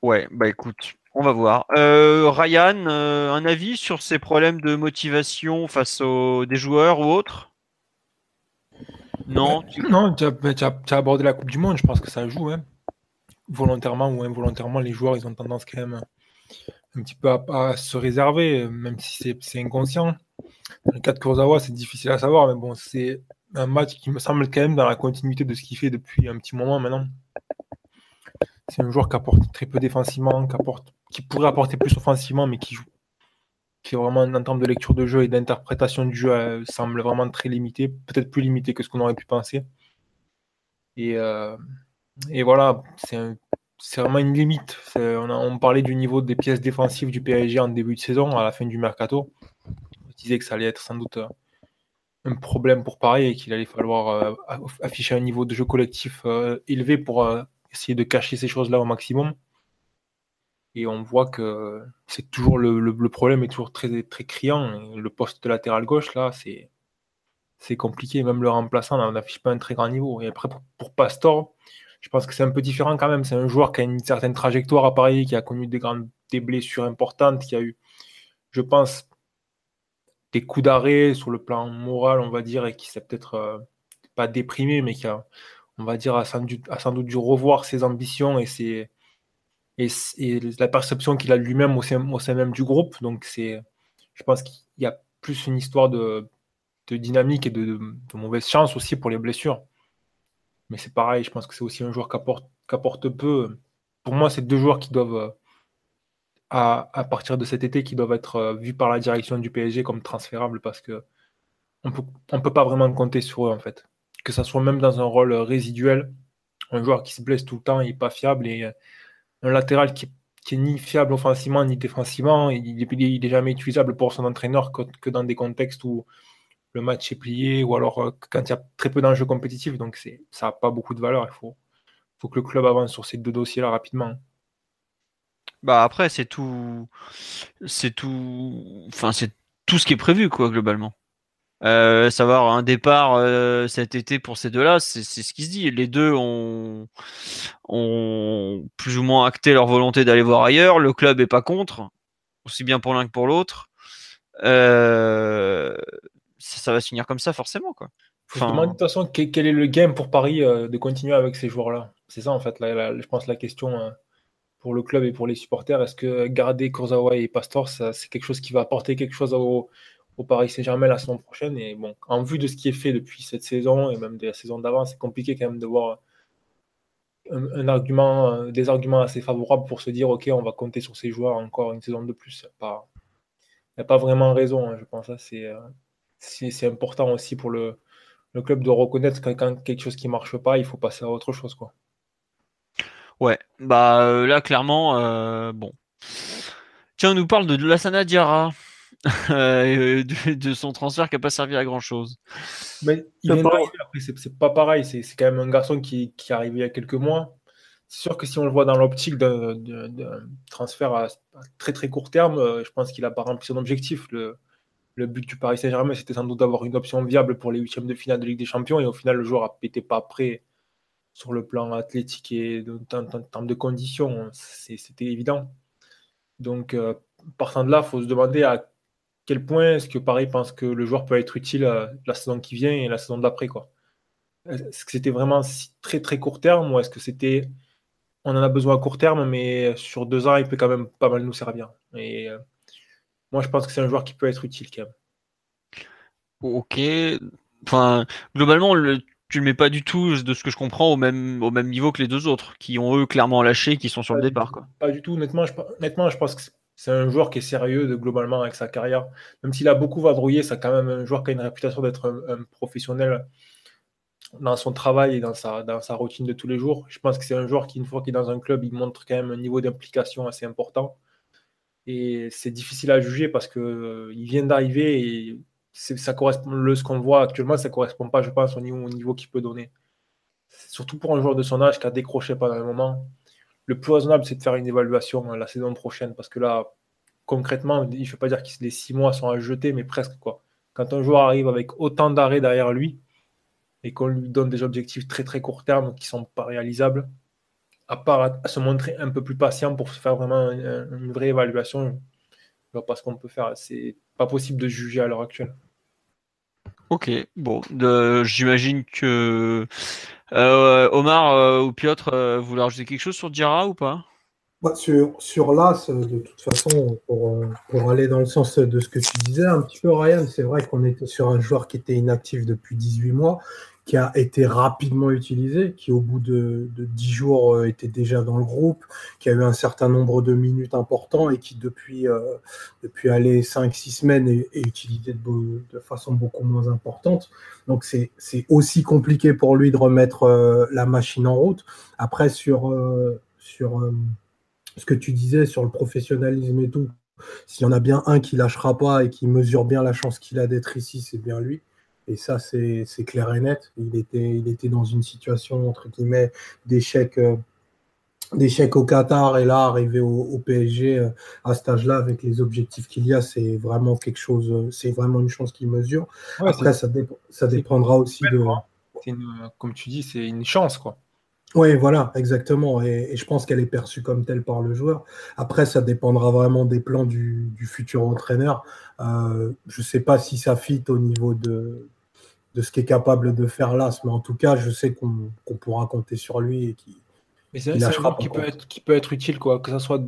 Ouais, bah écoute, on va voir. Euh, Ryan, un avis sur ces problèmes de motivation face aux des joueurs ou autres? Non. Tu... Non, tu as, abordé la Coupe du Monde, je pense que ça joue. Hein. Volontairement ou involontairement, les joueurs, ils ont tendance quand même un petit peu à, se réserver, même si c'est inconscient. Le cas de c'est difficile à savoir, mais bon, c'est un match qui me semble quand même dans la continuité de ce qu'il fait depuis un petit moment maintenant. C'est un joueur qui apporte très peu défensivement, qui, apporte, qui pourrait apporter plus offensivement, mais qui joue qui est vraiment en termes de lecture de jeu et d'interprétation du jeu euh, semble vraiment très limité, peut-être plus limité que ce qu'on aurait pu penser. Et, euh, voilà, c'est vraiment une limite. On, parlait du niveau des pièces défensives du PSG en début de saison, à la fin du mercato. On disait que ça allait être sans doute euh, un problème pour Paris et qu'il allait falloir afficher un niveau de jeu collectif élevé pour essayer de cacher ces choses-là au maximum. Et on voit que c'est toujours le, problème est toujours très, très criant. Le poste de latéral gauche, là, c'est, c'est compliqué. Même le remplaçant n'affiche pas un très grand niveau. Et après, pour, Pastor, je pense que c'est un peu différent quand même. C'est un joueur qui a une certaine trajectoire à Paris, qui a connu des grandes des blessures importantes, qui a eu, je pense, des coups d'arrêt sur le plan moral, on va dire, et qui s'est peut-être euh, pas déprimé, mais qui a, on va dire, a sans, doute dû revoir ses ambitions et ses, et, la perception qu'il a lui-même au sein, même du groupe. Donc, c'est, je pense qu'il y a plus une histoire de, de dynamique et de, mauvaise chance aussi pour les blessures. Mais c'est pareil, je pense que c'est aussi un joueur qui apporte, apporte peu. Pour moi, c'est deux joueurs qui doivent, à, partir de cet été, qui doivent être euh, vus par la direction du PSG comme transférables parce que on peut, ne peut pas vraiment compter sur eux en fait. Que ça soit même dans un rôle résiduel, un joueur qui se blesse tout le temps, il n'est pas fiable et un latéral qui, est ni fiable offensivement ni défensivement. Il n'est jamais utilisable pour son entraîneur que, dans des contextes où le match est plié ou alors euh, quand il y a très peu d'enjeux compétitifs. Donc ça n'a pas beaucoup de valeur. Il faut, faut que le club avance sur ces deux dossiers-là rapidement. Bah après c'est tout c'est tout enfin c'est tout ce qui est prévu quoi globalement. Euh, savoir un départ euh, cet été pour ces deux-là, c'est ce qui se dit. Les deux ont, ont plus ou moins acté leur volonté d'aller voir ailleurs. Le club est pas contre, aussi bien pour l'un que pour l'autre. Euh, ça, va se finir comme ça forcément quoi. Faut de toute façon quel est le game pour Paris de continuer avec ces joueurs-là? C'est ça en fait, je pense la question pour le club et pour les supporters. Est-ce que garder Kurzawa et Pastor, c'est quelque chose qui va apporter quelque chose au, Paris Saint-Germain la saison prochaine? Et bon, en vue de ce qui est fait depuis cette saison et même de la saison d'avant, c'est compliqué quand même de voir un, argument, des arguments assez favorables pour se dire ok, on va compter sur ces joueurs encore une saison de plus. Il n'y a pas vraiment raison, hein, je pense. Hein. Euh, c'est important aussi pour le, club de reconnaître que quand quelque chose qui marche pas, il faut passer à autre chose. quoi. Ouais, bah euh, là clairement, euh, bon. Tiens, on nous parle de Lassana Diarra, euh, de, son transfert qui n'a pas servi à grand chose. Mais il vient après, c'est pas pareil, c'est quand même un garçon qui, qui est arrivé il y a quelques mois. C'est sûr que si on le voit dans l'optique d'un transfert à, très très court terme, je pense qu'il n'a pas rempli son objectif. Le, le but du Paris Saint-Germain, c'était sans doute d'avoir une option viable pour les huitièmes de finale de Ligue des Champions, et au final, le joueur n'était pas prêt sur le plan athlétique et en, termes de conditions, c'était évident. Donc, euh, partant de là, il faut se demander à quel point est-ce que Paris pense que le joueur peut être utile euh, la saison qui vient et la saison d'après. Est-ce que c'était vraiment très très court terme ou est-ce que c'était on en a besoin à court terme, mais sur deux ans, il peut quand même pas mal nous servir. Et euh, moi, je pense que c'est un joueur qui peut être utile quand même. Ok. Enfin, globalement, le, tu le mets pas du tout, de ce que je comprends, au même, au même niveau que les deux autres, qui ont eux clairement lâché, qui sont sur le départ. Quoi. Pas du tout, honnêtement je, je pense que c'est un joueur qui est sérieux de, globalement avec sa carrière. Même s'il a beaucoup vadrouillé, c'est quand même un joueur qui a une réputation d'être un, professionnel dans son travail et dans sa, dans sa routine de tous les jours. Je pense que c'est un joueur qui, une fois qu'il est dans un club, il montre quand même un niveau d'implication assez important. Et c'est difficile à juger parce qu'il euh, vient d'arriver et ça correspond, le, ce qu'on voit actuellement, ça correspond pas, je pense, au niveau, au niveau qu'il peut donner. Surtout pour un joueur de son âge qui a décroché pendant un moment. Le plus raisonnable, c'est de faire une évaluation euh, la saison prochaine, parce que là, concrètement, je ne veux pas dire que les six mois sont à jeter, mais presque quoi. Quand un joueur arrive avec autant d'arrêts derrière lui et qu'on lui donne des objectifs très très court terme qui ne sont pas réalisables, à part à, se montrer un peu plus patient pour faire vraiment une, vraie évaluation, vois pas ce qu'on peut faire. C'est pas possible de juger à l'heure actuelle. Ok, bon, j'imagine que euh, Omar euh, ou Piotr euh, voulaient rajouter quelque chose sur Dira ou pas? Bah, sur, sur l'As, de toute façon, pour, pour, aller dans le sens de ce que tu disais un petit peu, Ryan, c'est vrai qu'on était sur un joueur qui était inactif depuis 18 mois qui a été rapidement utilisé, qui au bout de, de 10 jours euh, était déjà dans le groupe, qui a eu un certain nombre de minutes importants et qui depuis, euh, depuis aller 5-6 semaines est, utilisé de, de, façon beaucoup moins importante. Donc c'est aussi compliqué pour lui de remettre euh, la machine en route. Après sur, sur ce que tu disais sur le professionnalisme et tout, s'il y en a bien un qui lâchera pas et qui mesure bien la chance qu'il a d'être ici, c'est bien lui. Et ça, c'est clair et net. Il était, il était dans une situation, entre guillemets, d'échec euh, d'échec au Qatar et là, arriver au, PSG euh, à cet âge-là, avec les objectifs qu'il y a, c'est vraiment quelque chose, euh, c'est vraiment une chance qu'il mesure. Après, ça, ça dépendra aussi de. comme tu dis, c'est une chance, quoi. Oui, voilà, exactement. Et, je pense qu'elle est perçue comme telle par le joueur. Après, ça dépendra vraiment des plans du, futur entraîneur. Euh, je ne sais pas si ça fit au niveau de, de ce qu'est capable de faire l'AS, mais en tout cas, je sais qu'on pourra compter sur lui et qui. Mais c'est un qui peut, être, qui peut être utile, quoi, que ce soit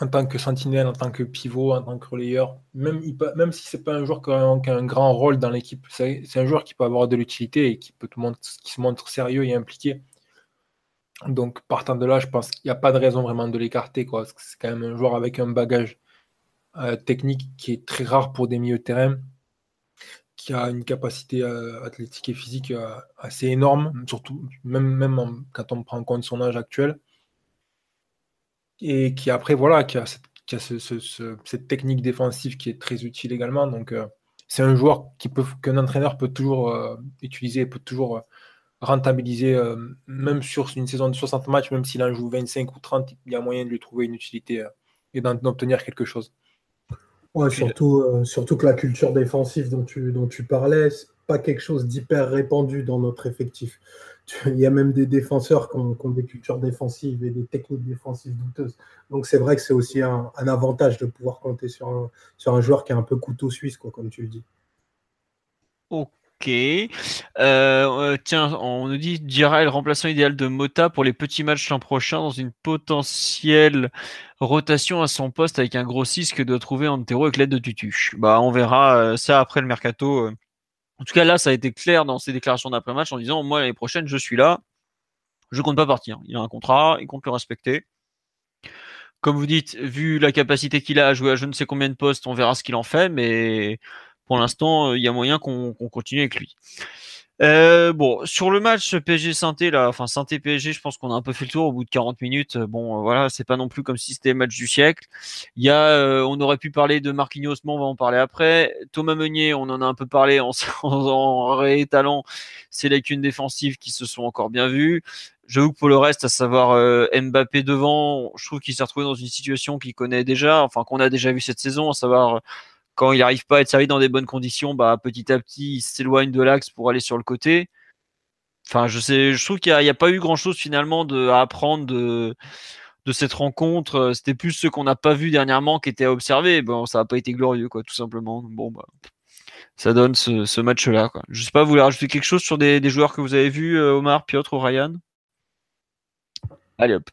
en tant que sentinelle, en tant que pivot, en tant que relayeur, même, même si c'est pas un joueur qui a, un, grand rôle dans l'équipe, c'est un joueur qui peut avoir de l'utilité et qui, peut qui se montre sérieux et impliqué. Donc, partant de là, je pense qu'il n'y a pas de raison vraiment de l'écarter. C'est quand même un joueur avec un bagage euh, technique qui est très rare pour des milieux de terrain, qui a une capacité euh, athlétique et physique euh, assez énorme, surtout même, même quand on prend en compte son âge actuel et qui après, voilà, qui a cette, technique défensive qui est très utile également. Donc, euh, c'est un joueur qui peut, qu'un entraîneur peut toujours euh, utiliser, peut toujours euh, rentabiliser, même sur une saison de 60 matchs, même s'il en joue 25 ou 30, il y a moyen de lui trouver une utilité et d'obtenir quelque chose. Ouais, surtout, surtout que la culture défensive dont tu, dont tu parlais, c'est pas quelque chose d'hyper répandu dans notre effectif. il y a même des défenseurs qui ont, des cultures défensives et des techniques défensives douteuses. Donc c'est vrai que c'est aussi un, avantage de pouvoir compter sur un, joueur qui est un peu couteau suisse, comme tu le dis. Ok. Euh, tiens, on nous dit Dira le remplaçant idéal de Mota pour les petits matchs l'an prochain dans une potentielle rotation à son poste avec un gros 6 que doit trouver Antero avec l'aide de Tutu. Bah, on verra ça après le mercato. En tout cas, là, ça a été clair dans ses déclarations d'après-match en disant Moi, l'année prochaine, je suis là. Je compte pas partir. Il a un contrat, il compte le respecter. Comme vous dites, vu la capacité qu'il a à jouer à je ne sais combien de postes, on verra ce qu'il en fait, mais pour l'instant, il y a moyen qu'on continue avec lui. Euh, bon, sur le match PSG Synthé, là, enfin Synthé PSG, je pense qu'on a un peu fait le tour au bout de 40 minutes. Bon, euh, voilà, c'est pas non plus comme si c'était le match du siècle. Il y a, euh, on aurait pu parler de Marquinhos, mais on va en parler après. Thomas Meunier, on en a un peu parlé en, réétalant ses lacunes défensives qui se sont encore bien vues. J'avoue que pour le reste, à savoir Mbappé devant, je trouve qu'il s'est retrouvé dans une situation qu'il connaît déjà, enfin qu'on a déjà vu cette saison, à savoir quand il n'arrive pas à être servi dans des bonnes conditions, bah, petit à petit, il s'éloigne de l'axe pour aller sur le côté. Enfin, je sais, je trouve qu'il n'y a, pas eu grand chose finalement de, à apprendre de, de cette rencontre. C'était plus ce qu'on n'a pas vu dernièrement qui était à observer. Bon, ça n'a pas été glorieux, quoi, tout simplement. Bon, bah, ça donne ce, match-là. Je sais pas, vous voulez rajouter quelque chose sur des, joueurs que vous avez vus, euh, Omar, Piotr ou Ryan? Allez hop.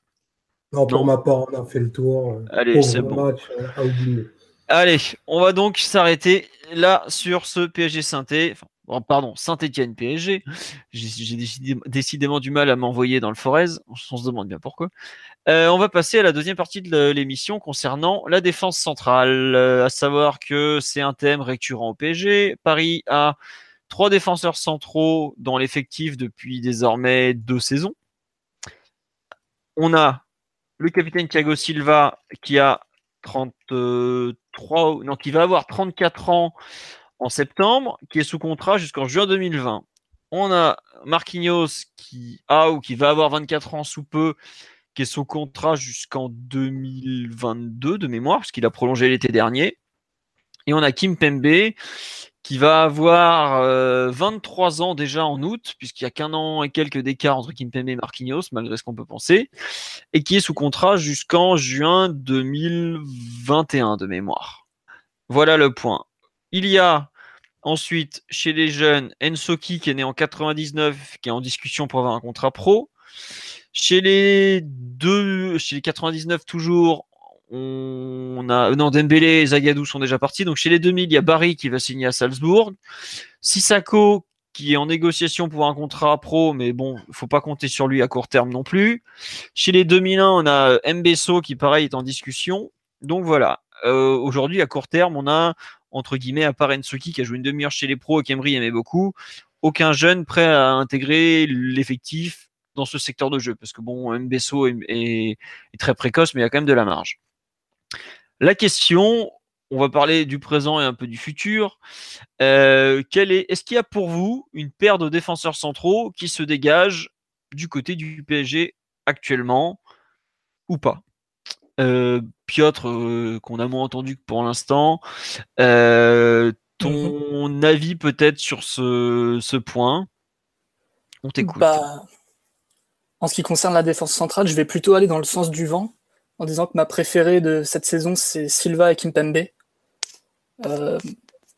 Non, pour ma part, on a fait le tour. Allez, c'est bon. Match euh, à oublier. Allez, on va donc s'arrêter là sur ce PSG Synthé. Enfin, pardon, Saint-Etienne PSG. J'ai décidément du mal à m'envoyer dans le Forez. On se demande bien pourquoi. Euh, on va passer à la deuxième partie de l'émission concernant la défense centrale. Euh, à savoir que c'est un thème récurrent au PSG. Paris a trois défenseurs centraux dans l'effectif depuis désormais deux saisons. On a le capitaine Thiago Silva qui a 33, non, qui va avoir 34 ans en septembre, qui est sous contrat jusqu'en juin 2020. On a Marquinhos qui a ou qui va avoir 24 ans sous peu, qui est sous contrat jusqu'en 2022 de mémoire, parce qu'il a prolongé l'été dernier. Et on a Kim Pembe qui va avoir 23 euh, ans déjà en août, puisqu'il y a qu'un an et quelques d'écart entre Kimpembe et Marquinhos, malgré ce qu'on peut penser, et qui est sous contrat jusqu'en juin 2021 de mémoire. Voilà le point. Il y a ensuite chez les jeunes Ensoki qui est né en 99, qui est en discussion pour avoir un contrat pro. Chez les deux, chez les 99 toujours, on a non Dembélé et Zagadou sont déjà partis. Donc chez les 2000, il y a Barry qui va signer à Salzbourg. Sissako qui est en négociation pour un contrat pro, mais bon, faut pas compter sur lui à court terme non plus. Chez les 2001, on a Mbesso qui pareil est en discussion. Donc voilà. Euh, aujourd'hui, à court terme, on a entre guillemets, à part Ensuki qui a joué une demi-heure chez les pros et qu'Emery aimait beaucoup, aucun jeune prêt à intégrer l'effectif dans ce secteur de jeu. Parce que bon, Mbesso est très précoce, mais il y a quand même de la marge. La question, on va parler du présent et un peu du futur. Euh, est, est-ce qu'il y a pour vous une paire de défenseurs centraux qui se dégage du côté du PSG actuellement ou pas? Euh, Piotr, euh, qu'on a moins entendu que pour l'instant, ton mhm. avis peut-être sur ce, point? On t'écoute. Bah, en ce qui concerne la défense centrale, je vais plutôt aller dans le sens du vent en disant que ma préférée de cette saison, c'est Silva et Kimpembe. Euh,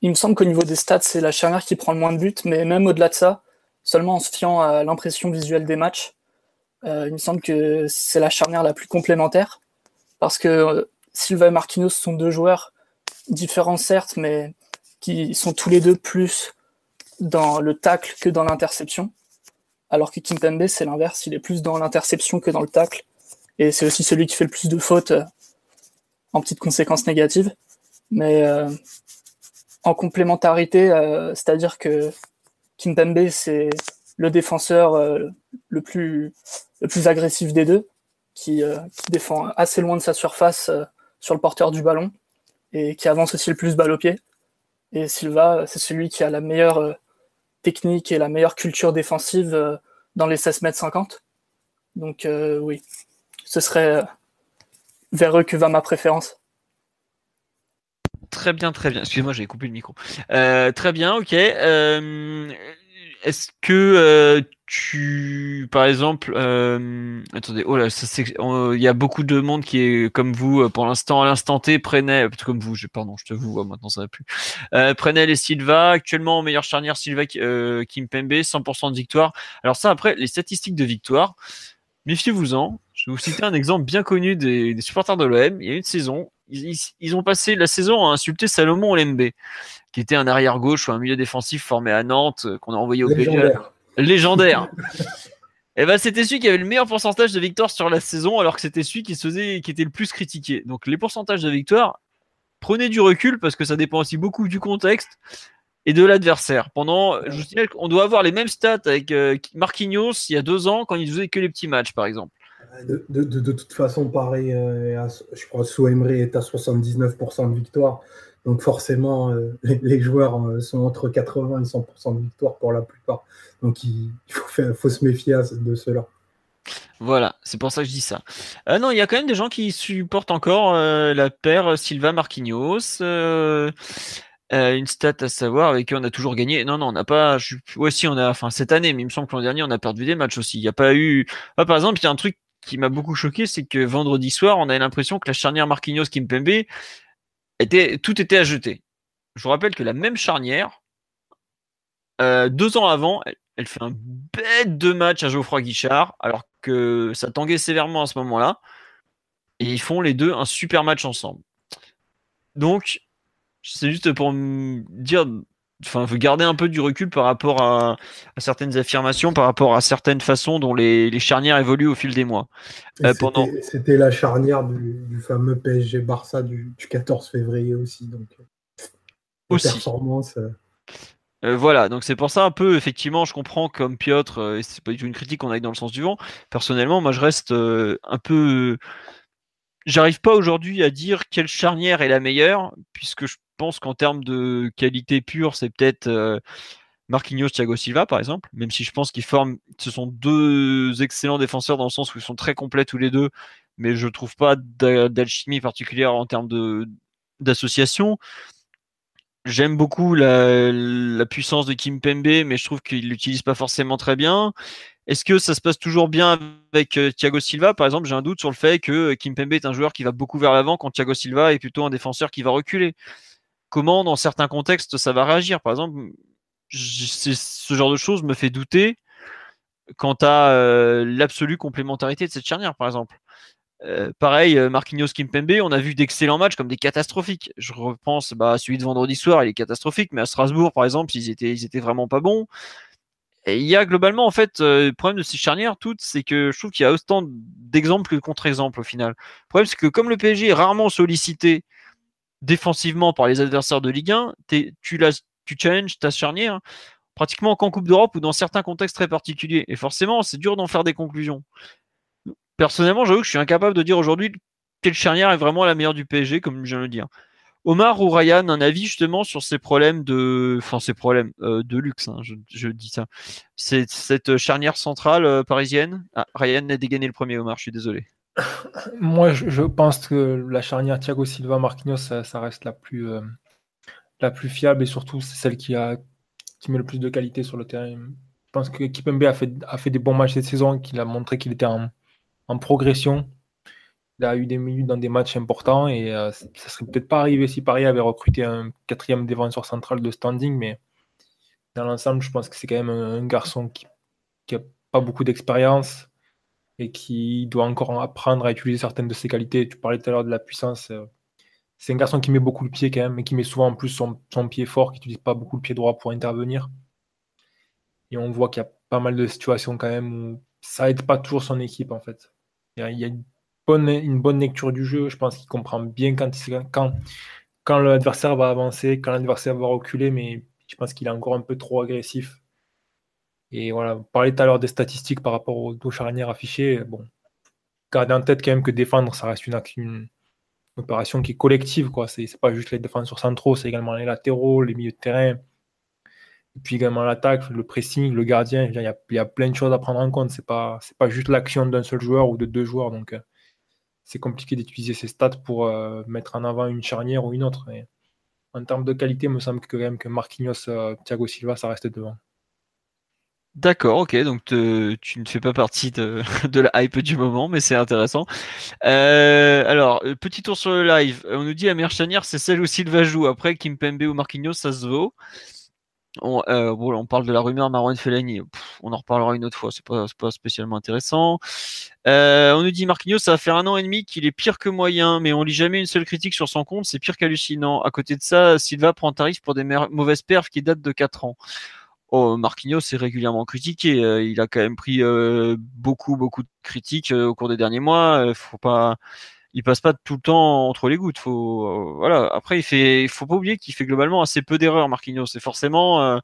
il me semble qu'au niveau des stats, c'est la charnière qui prend le moins de buts, mais même au-delà de ça, seulement en se fiant à l'impression visuelle des matchs, euh, il me semble que c'est la charnière la plus complémentaire, parce que euh, Silva et Marquinhos sont deux joueurs différents certes, mais qui sont tous les deux plus dans le tacle que dans l'interception, alors que Kimpembe, c'est l'inverse, il est plus dans l'interception que dans le tacle. Et c'est aussi celui qui fait le plus de fautes euh, en petites conséquences négatives. Mais euh, en complémentarité, euh, c'est-à-dire que Kimpembe, c'est le défenseur le, plus, le plus agressif des deux, qui, défend assez loin de sa surface sur le porteur du ballon et qui avance aussi le plus balle au pied. Et Silva, c'est celui qui a la meilleure technique et la meilleure culture défensive dans les 16 mètres 50. Donc oui, ce serait euh, vers eux que va ma préférence. Très bien, très bien. Excusez-moi, j'ai coupé le micro. Euh, très bien, ok. Euh, est-ce que tu, par exemple, attendez, oh là, il y a beaucoup de monde qui est comme vous pour l'instant à l'instant T. Prenel, comme vous, je, pardon, je te vois maintenant, ça va plus. Prenel et Silva, actuellement en meilleure charnière, Silva, Kimpembe, 100% de victoire. Alors ça, après, les statistiques de victoire, méfiez-vous-en. Je vais vous citer un exemple bien connu des, supporters de l'OM. Il y a une saison, ils, ont passé la saison à insulter Salomon Olembe, qui était un arrière gauche ou un milieu défensif formé à Nantes, qu'on a envoyé au PSG légendaire. Et eh ben c'était celui qui avait le meilleur pourcentage de victoires sur la saison, alors que c'était celui qui se faisait, qui était le plus critiqué. Donc les pourcentages de victoires, prenez du recul parce que ça dépend aussi beaucoup du contexte et de l'adversaire. Pendant, je vous signale qu'on doit avoir les mêmes stats avec euh, Marquinhos il y a deux ans quand il faisait que les petits matchs, par exemple. De, de, toute façon, pareil, euh, je crois Souemri est à 79% de victoire. Donc forcément, euh, les, joueurs euh, sont entre 80 et 100% de victoire pour la plupart. Donc il, faut, se méfier de cela. Voilà, c'est pour ça que je dis ça. Euh, non, il y a quand même des gens qui supportent encore la paire Silva Marquinhos. une stat à savoir avec qui on a toujours gagné. Non, non, on n'a pas. Je... Ouais, si on a. Enfin, cette année, mais il me semble que l'an dernier, on a perdu des matchs aussi. Il n'y a pas eu. Ah, par exemple, il y a un truc qui m'a beaucoup choqué, c'est que vendredi soir, on a l'impression que la charnière Marquinhos Kimpembe tout était à jeter. Je vous rappelle que la même charnière, euh, deux ans avant, elle, fait un bête de match à Geoffroy Guichard, alors que ça tanguait sévèrement à ce moment-là. Et ils font les deux un super match ensemble. Donc, c'est juste pour me dire, enfin, faut garder un peu du recul par rapport à, certaines affirmations, par rapport à certaines façons dont les, charnières évoluent au fil des mois. Euh, c'était la charnière du, fameux PSG Barça du, 14 février aussi, donc euh, aussi. performance. Euh. voilà, donc c'est pour ça un peu, effectivement, je comprends comme Piotr, et c'est pas du tout une critique qu'on aille dans le sens du vent. Personnellement, moi je reste un peu. J'arrive pas aujourd'hui à dire quelle charnière est la meilleure, puisque je pense qu'en termes de qualité pure, c'est peut-être euh, Marquinhos, Thiago Silva, par exemple, même si je pense qu'ils forment, ce sont deux excellents défenseurs dans le sens où ils sont très complets tous les deux, mais je trouve pas d'alchimie particulière en termes d'association. J'aime beaucoup la, puissance de Kim Pembe, mais je trouve qu'il l'utilise pas forcément très bien. Est-ce que ça se passe toujours bien avec euh, Thiago Silva? Par exemple, j'ai un doute sur le fait que Kim Pembe est un joueur qui va beaucoup vers l'avant quand Thiago Silva est plutôt un défenseur qui va reculer comment dans certains contextes ça va réagir. Par exemple, ce genre de choses me fait douter quant à euh, l'absolue complémentarité de cette charnière, par exemple. Euh, pareil, euh, Marquinhos Kimpembe, on a vu d'excellents matchs comme des catastrophiques. Je repense bah, celui de vendredi soir, il est catastrophique, mais à Strasbourg, par exemple, ils étaient, ils vraiment pas bons. Il y a globalement, en fait, le problème de ces charnières toutes, c'est que je trouve qu'il y a autant d'exemples que de contre-exemples au final. Le problème, c'est que comme le PSG est rarement sollicité défensivement par les adversaires de Ligue 1, tu, challenges ta charnière pratiquement qu'en Coupe d'Europe ou dans certains contextes très particuliers. Et forcément, c'est dur d'en faire des conclusions. Personnellement, j'avoue que je suis incapable de dire aujourd'hui quelle charnière est vraiment la meilleure du PSG, comme je viens de le dire. Omar ou Ryan, un avis justement sur ces problèmes de, enfin ces problèmes euh, de luxe, hein, je, dis ça. Cette charnière centrale euh, parisienne. Ah, Ryan a dégainé le premier, Omar. Je suis désolé. Moi, je, pense que la charnière Thiago Silva Marquinhos, ça, reste la plus, euh, la plus fiable et surtout c'est celle qui a qui met le plus de qualité sur le terrain. Je pense que Kipembe a fait, a fait des bons matchs cette saison, qu'il a montré qu'il était en, progression. Il a eu des minutes dans des matchs importants et euh, ça serait peut-être pas arrivé si Paris avait recruté un quatrième défenseur central de standing, mais dans l'ensemble, je pense que c'est quand même un, garçon qui, qui a pas beaucoup d'expérience, et qui doit encore apprendre à utiliser certaines de ses qualités. Tu parlais tout à l'heure de la puissance. Euh, c'est un garçon qui met beaucoup le pied quand même, mais qui met souvent en plus son, pied fort, qui n'utilise pas beaucoup le pied droit pour intervenir. Et on voit qu'il y a pas mal de situations quand même où ça aide pas toujours son équipe en fait. Il y a, une, bonne, lecture du jeu. Je pense qu'il comprend bien quand l'adversaire va avancer, quand l'adversaire va reculer, mais je pense qu'il est encore un peu trop agressif et voilà, vous parliez tout à l'heure des statistiques par rapport aux deux charnières affichées. Bon, gardez en tête quand même que défendre, ça reste une, opération qui est collective. quoi. C'est pas juste les défenseurs centraux, c'est également les latéraux, les milieux de terrain. Et puis également l'attaque, le pressing, le gardien. Il y, a, plein de choses à prendre en compte. C'est pas, pas juste l'action d'un seul joueur ou de deux joueurs. Donc euh, c'est compliqué d'utiliser ces stats pour euh, mettre en avant une charnière ou une autre. en termes de qualité, il me semble que, quand même que Marquinhos, euh, Thiago Silva, ça reste devant. D'accord, ok, donc tu ne fais pas partie de, la hype du moment, mais c'est intéressant. Euh, alors, euh, petit tour sur le live. On nous dit la meilleure charnière, c'est celle où Silva joue. Après, Kimpembe ou Marquinhos, ça se vaut. On, euh, on parle de la rumeur Marwan Fellaini. on en reparlera une autre fois, c'est pas, pas spécialement intéressant. on nous dit Marquinhos, ça va faire un an et demi qu'il est pire que moyen, mais on lit jamais une seule critique sur son compte, c'est pire qu'hallucinant. À côté de ça, Silva prend tarif pour des mauvaises perfs qui datent de 4 ans. Oh, Marquinhos est régulièrement critiqué. Euh, il a quand même pris euh, beaucoup, beaucoup de critiques euh, au cours des derniers mois. faut pas, il passe pas tout le temps entre les gouttes. Après, il fait, faut pas oublier qu'il fait globalement assez peu d'erreurs, Marquinhos. Et forcément,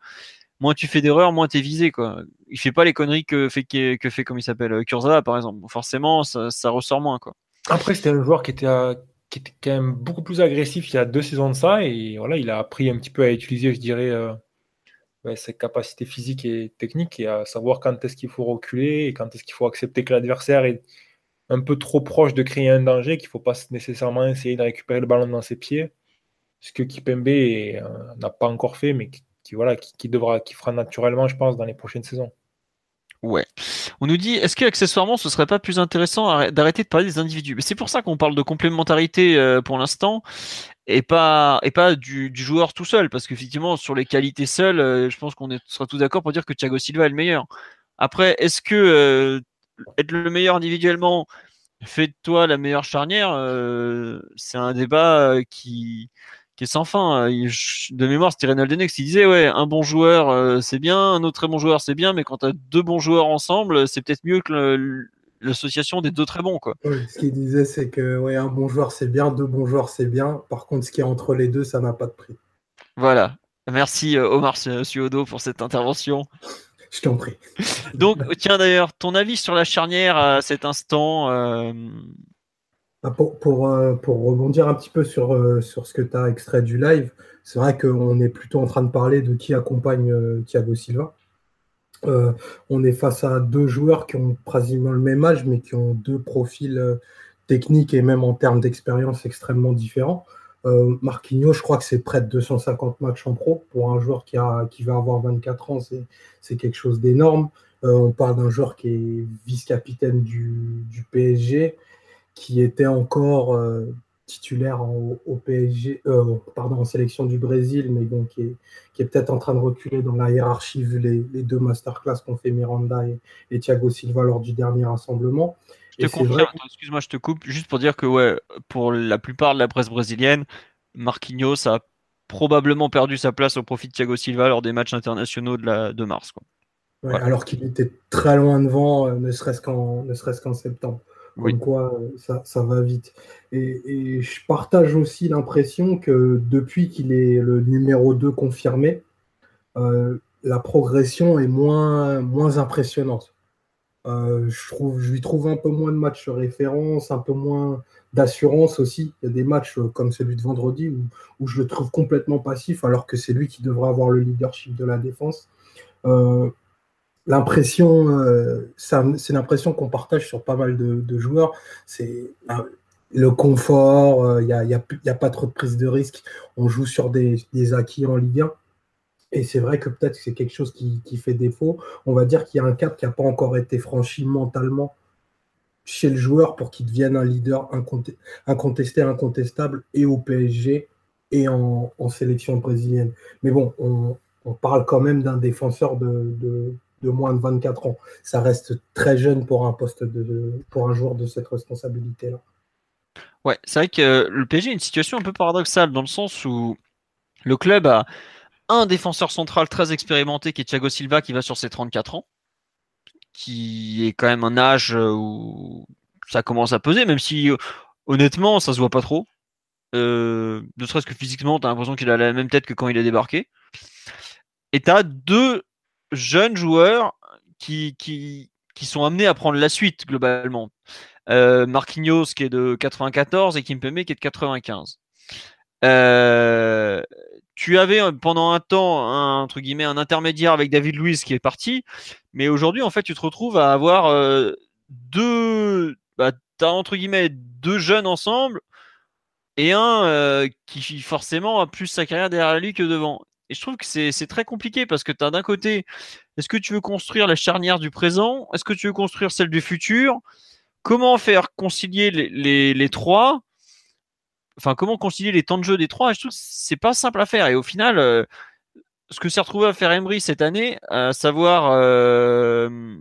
moins tu fais d'erreurs, moins tu es visé, quoi. Il fait pas les conneries que fait, comme il s'appelle, Kurzawa, par exemple. Forcément, ça, ressort moins. Après, c'était un joueur qui était, quand même beaucoup plus agressif il y a deux saisons de ça. Et il a appris un petit peu à utiliser, je dirais, ses capacités physiques et techniques et à savoir quand est-ce qu'il faut reculer et quand est-ce qu'il faut accepter que l'adversaire est un peu trop proche de créer un danger, qu'il ne faut pas nécessairement essayer de récupérer le ballon dans ses pieds. Ce que Kipembe euh, n'a pas encore fait, mais qui, voilà, qui, devra, qui fera naturellement, je pense, dans les prochaines saisons. Ouais. On nous dit, est-ce que accessoirement, ce serait pas plus intéressant d'arrêter de parler des individus? C'est pour ça qu'on parle de complémentarité euh, pour l'instant et pas et pas du, joueur tout seul, parce qu'effectivement sur les qualités seules, euh, je pense qu'on sera tous d'accord pour dire que Thiago Silva est le meilleur. Après, est-ce que euh, être le meilleur individuellement fait de toi la meilleure charnière C'est un débat qui qui est sans fin. De mémoire, c'était Reynald Denex qui disait ouais, un bon joueur euh, c'est bien, un autre très bon joueur c'est bien, mais quand tu as deux bons joueurs ensemble, c'est peut-être mieux que l'association des deux très bons quoi. ce qu'il disait c'est que ouais, un bon joueur c'est bien, deux bons joueurs c'est bien. Par contre, ce qui est entre les deux, ça n'a pas de prix. Voilà. Merci euh, Omar Suodo pour cette intervention. Je t'en prie. Donc, tiens d'ailleurs, ton avis sur la charnière à cet instant euh, pour, pour, euh, pour, rebondir un petit peu sur, euh, ce que tu as extrait du live, c'est vrai qu'on est plutôt en train de parler de qui accompagne euh, Thiago Silva. on est face à deux joueurs qui ont pratiquement le même âge, mais qui ont deux profils techniques et même en termes d'expérience extrêmement différents. Marquinhos, je crois que c'est près de 250 matchs en pro. Pour un joueur qui, va avoir 24 ans, c'est quelque chose d'énorme. on parle d'un joueur qui est vice-capitaine du, PSG, qui était encore euh, titulaire au PSG, euh, pardon, en sélection du Brésil, mais bon, qui est, qui est peut-être en train de reculer dans la hiérarchie vu les, les deux masterclass qu'ont fait Miranda et, Thiago Silva lors du dernier rassemblement. Je te excuse-moi, je te coupe, juste pour dire que ouais, pour la plupart de la presse brésilienne, Marquinhos a probablement perdu sa place au profit de Thiago Silva lors des matchs internationaux de, la, de mars. Quoi. Alors qu'il était très loin devant, euh, ne serait-ce qu'en serait septembre. Comme quoi, euh, ça, va vite. Et, je partage aussi l'impression que depuis qu'il est le numéro 2 confirmé, euh, la progression est moins, moins impressionnante. Euh, je, trouve, je lui trouve un peu moins de matchs référence, un peu moins d'assurance aussi. Il y a des matchs comme celui de vendredi où, où, je le trouve complètement passif alors que c'est lui qui devrait avoir le leadership de la défense l'impression, euh, c'est l'impression qu'on partage sur pas mal de, joueurs. C'est euh, le confort, il n'y a, y a, pas trop de prise de risque. On joue sur des, acquis en Ligue 1. Et c'est vrai que peut-être que c'est quelque chose qui, fait défaut. On va dire qu'il y a un cap qui n'a pas encore été franchi mentalement chez le joueur pour qu'il devienne un leader incontesté, incontestable et au PSG et en, sélection brésilienne. Mais bon, on, parle quand même d'un défenseur de moins de 24 ans. Ça reste très jeune pour un poste de, pour un joueur de cette responsabilité-là. Ouais, c'est vrai que le PSG a une situation un peu paradoxale dans le sens où le club a un défenseur central très expérimenté qui est Thiago Silva qui va sur ses 34 ans, qui est quand même un âge où ça commence à peser, même si honnêtement ça se voit pas trop. Euh, ne serait-ce que physiquement, tu as l'impression qu'il a la même tête que quand il a débarqué. Et tu as deux jeunes joueurs qui, qui, qui, sont amenés à prendre la suite globalement. Euh, Marquinhos qui est de 94 et Kimpembe qui est de 95. Euh, tu avais euh, pendant un temps un, entre guillemets un intermédiaire avec David Luiz qui est parti, mais aujourd'hui en fait tu te retrouves à avoir deux, bah, entre guillemets deux jeunes ensemble et un qui forcément a plus sa carrière derrière lui que devant. Et je trouve que c'est très compliqué parce que tu as d'un côté, est-ce que tu veux construire la charnière du présent? Est-ce que tu veux construire celle du futur? Comment faire concilier les, trois? Enfin, comment concilier les temps de jeu des trois? Je trouve que c'est pas simple à faire. Et au final, euh, ce que s'est retrouvé à faire Emery cette année, à savoir euh,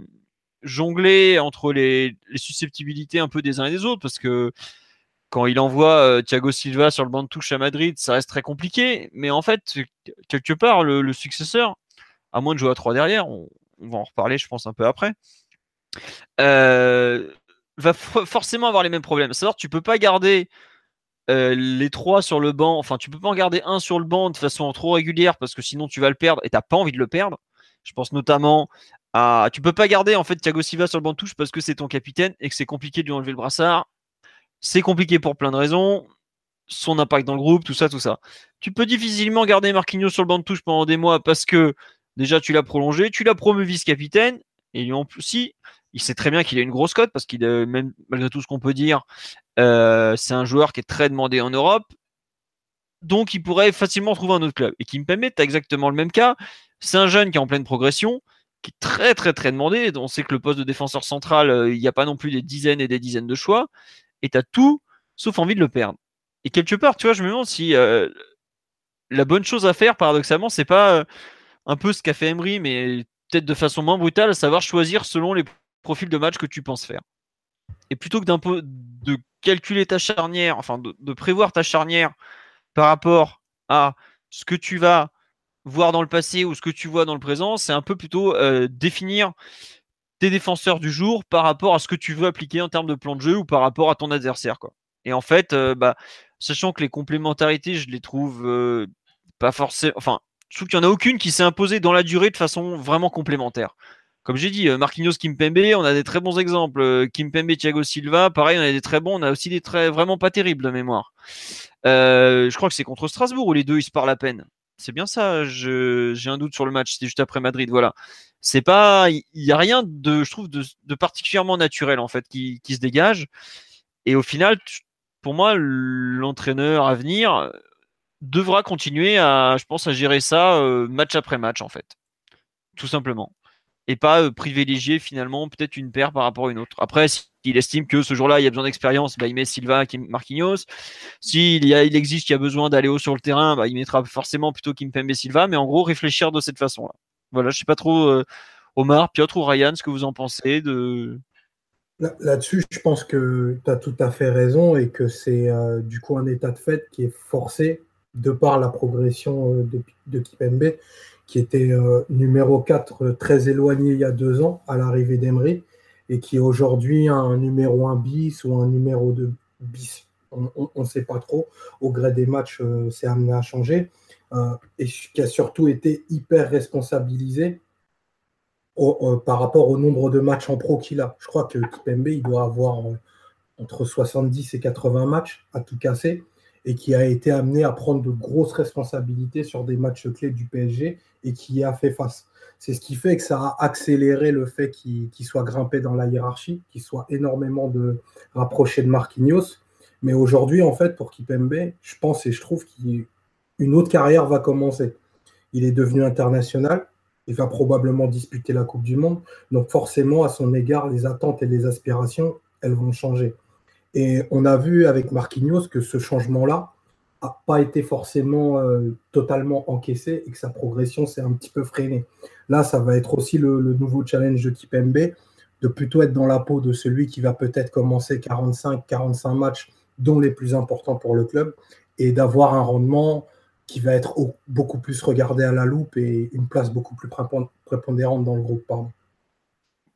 jongler entre les, susceptibilités un peu des uns et des autres, parce que quand il envoie euh, Thiago Silva sur le banc de touche à Madrid, ça reste très compliqué. Mais en fait, quelque part, le, successeur, à moins de jouer à 3 derrière, on, va en reparler, je pense, un peu après, euh, va forcément avoir les mêmes problèmes. savoir, tu peux pas garder euh, les trois sur le banc, enfin, tu peux pas en garder un sur le banc de façon trop régulière parce que sinon tu vas le perdre et t'as pas envie de le perdre. Je pense notamment à. Tu peux pas garder en fait Thiago Silva sur le banc de touche parce que c'est ton capitaine et que c'est compliqué de lui enlever le brassard c'est compliqué pour plein de raisons. Son impact dans le groupe, tout ça, tout ça. Tu peux difficilement garder Marquinhos sur le banc de touche pendant des mois parce que déjà tu l'as prolongé, tu l'as promu vice-capitaine, et en plus, il sait très bien qu'il a une grosse cote parce qu'il même malgré tout ce qu'on peut dire, euh, c'est un joueur qui est très demandé en Europe. Donc il pourrait facilement trouver un autre club. Et qui me permet, tu as exactement le même cas. C'est un jeune qui est en pleine progression, qui est très très très demandé. On sait que le poste de défenseur central, euh, il n'y a pas non plus des dizaines et des dizaines de choix et tu as tout sauf envie de le perdre. Et quelque part, tu vois, je me demande si euh, la bonne chose à faire, paradoxalement, c'est pas euh, un peu ce qu'a fait Emery, mais peut-être de façon moins brutale, à savoir choisir selon les profils de match que tu penses faire. Et plutôt que de calculer ta charnière, enfin de, prévoir ta charnière par rapport à ce que tu vas voir dans le passé ou ce que tu vois dans le présent, c'est un peu plutôt euh, définir tes défenseurs du jour par rapport à ce que tu veux appliquer en termes de plan de jeu ou par rapport à ton adversaire. Quoi. Et en fait, euh, bah, sachant que les complémentarités, je les trouve euh, pas forcément. Enfin, je trouve qu'il n'y en a aucune qui s'est imposée dans la durée de façon vraiment complémentaire. Comme j'ai dit, euh, Marquinhos Kimpembe, on a des très bons exemples. Kimpembe Thiago Silva, pareil, on a des très bons, on a aussi des très vraiment pas terribles de mémoire. je crois que c'est contre Strasbourg où les deux ils se parlent à peine. C'est bien ça, j'ai un doute sur le match, c'était juste après Madrid, voilà. C'est pas, il y, a rien de, je trouve, de, particulièrement naturel en fait qui, se dégage. Et au final, pour moi, l'entraîneur à venir devra continuer à, je pense, à gérer ça euh, match après match en fait, tout simplement, et pas euh, privilégier finalement peut-être une paire par rapport à une autre. Après, s'il estime que ce jour-là il y a besoin d'expérience, bah, il met Silva, Marquinhos. S'il y a, il existe qu'il y a besoin d'aller haut sur le terrain, bah, il mettra forcément plutôt Kimpembe Silva, mais en gros réfléchir de cette façon-là. Voilà, je sais pas trop, euh, Omar, Piotr ou Ryan, ce que vous en pensez de. Là-dessus, je pense que tu as tout à fait raison et que c'est euh, du coup un état de fait qui est forcé de par la progression de, de Kipembe, qui était numéro 4 très éloigné il y a deux ans à l'arrivée d'Emery et qui est aujourd'hui un numéro 1 bis ou un numéro 2 bis. On ne sait pas trop. Au gré des matchs, c'est amené à changer. Euh, et qui a surtout été hyper responsabilisé euh, par rapport au nombre de matchs en pro qu'il a. Je crois que Kipembe, il doit avoir euh, entre 70 et 80 matchs à tout casser et qui a été amené à prendre de grosses responsabilités sur des matchs clés du PSG et qui y a fait face. C'est ce qui fait que ça a accéléré le fait qu'il soit grimpé dans la hiérarchie, qu'il soit énormément de rapproché de Marquinhos. Mais aujourd'hui, en fait, pour Kipembe, je pense et je trouve qu'il une autre carrière va commencer. Il est devenu international, il va probablement disputer la Coupe du Monde, donc forcément, à son égard, les attentes et les aspirations, elles vont changer. Et on a vu avec Marquinhos que ce changement-là n'a pas été forcément euh, totalement encaissé et que sa progression s'est un petit peu freinée. Là, ça va être aussi le, nouveau challenge de Kipembe, de plutôt être dans la peau de celui qui va peut-être commencer 45-45 matchs, dont les plus importants pour le club, et d'avoir un rendement qui va être beaucoup plus regardé à la loupe et une place beaucoup plus prépondérante dans le groupe.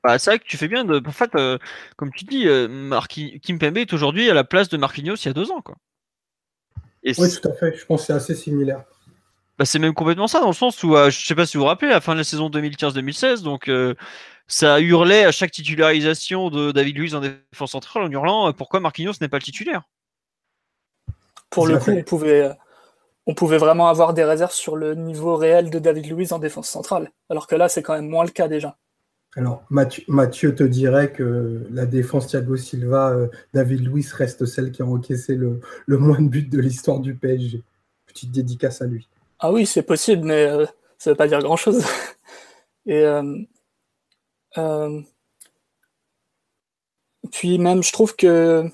Bah, c'est vrai que tu fais bien de. En fait, euh, comme tu dis, euh, Kim Pembe est aujourd'hui à la place de Marquinhos il y a deux ans. Quoi. oui, tout à fait. Je pense que c'est assez similaire. Bah, c'est même complètement ça, dans le sens où, euh, je sais pas si vous vous rappelez, à la fin de la saison 2015-2016, donc ça hurlait à chaque titularisation de David Luiz en défense centrale en hurlant pourquoi Marquinhos n'est pas le titulaire? Pour le coup, on pouvait, on pouvait vraiment avoir des réserves sur le niveau réel de David Luiz en défense centrale. Alors que là, c'est quand même moins le cas déjà. Alors, Mathieu, te dirait que la défense Thiago Silva, euh, David Luiz reste celle qui a encaissé le, moins de buts de l'histoire du PSG. Petite dédicace à lui. Ah oui, c'est possible, mais euh, ça veut pas dire grand-chose. Et puis même, je trouve que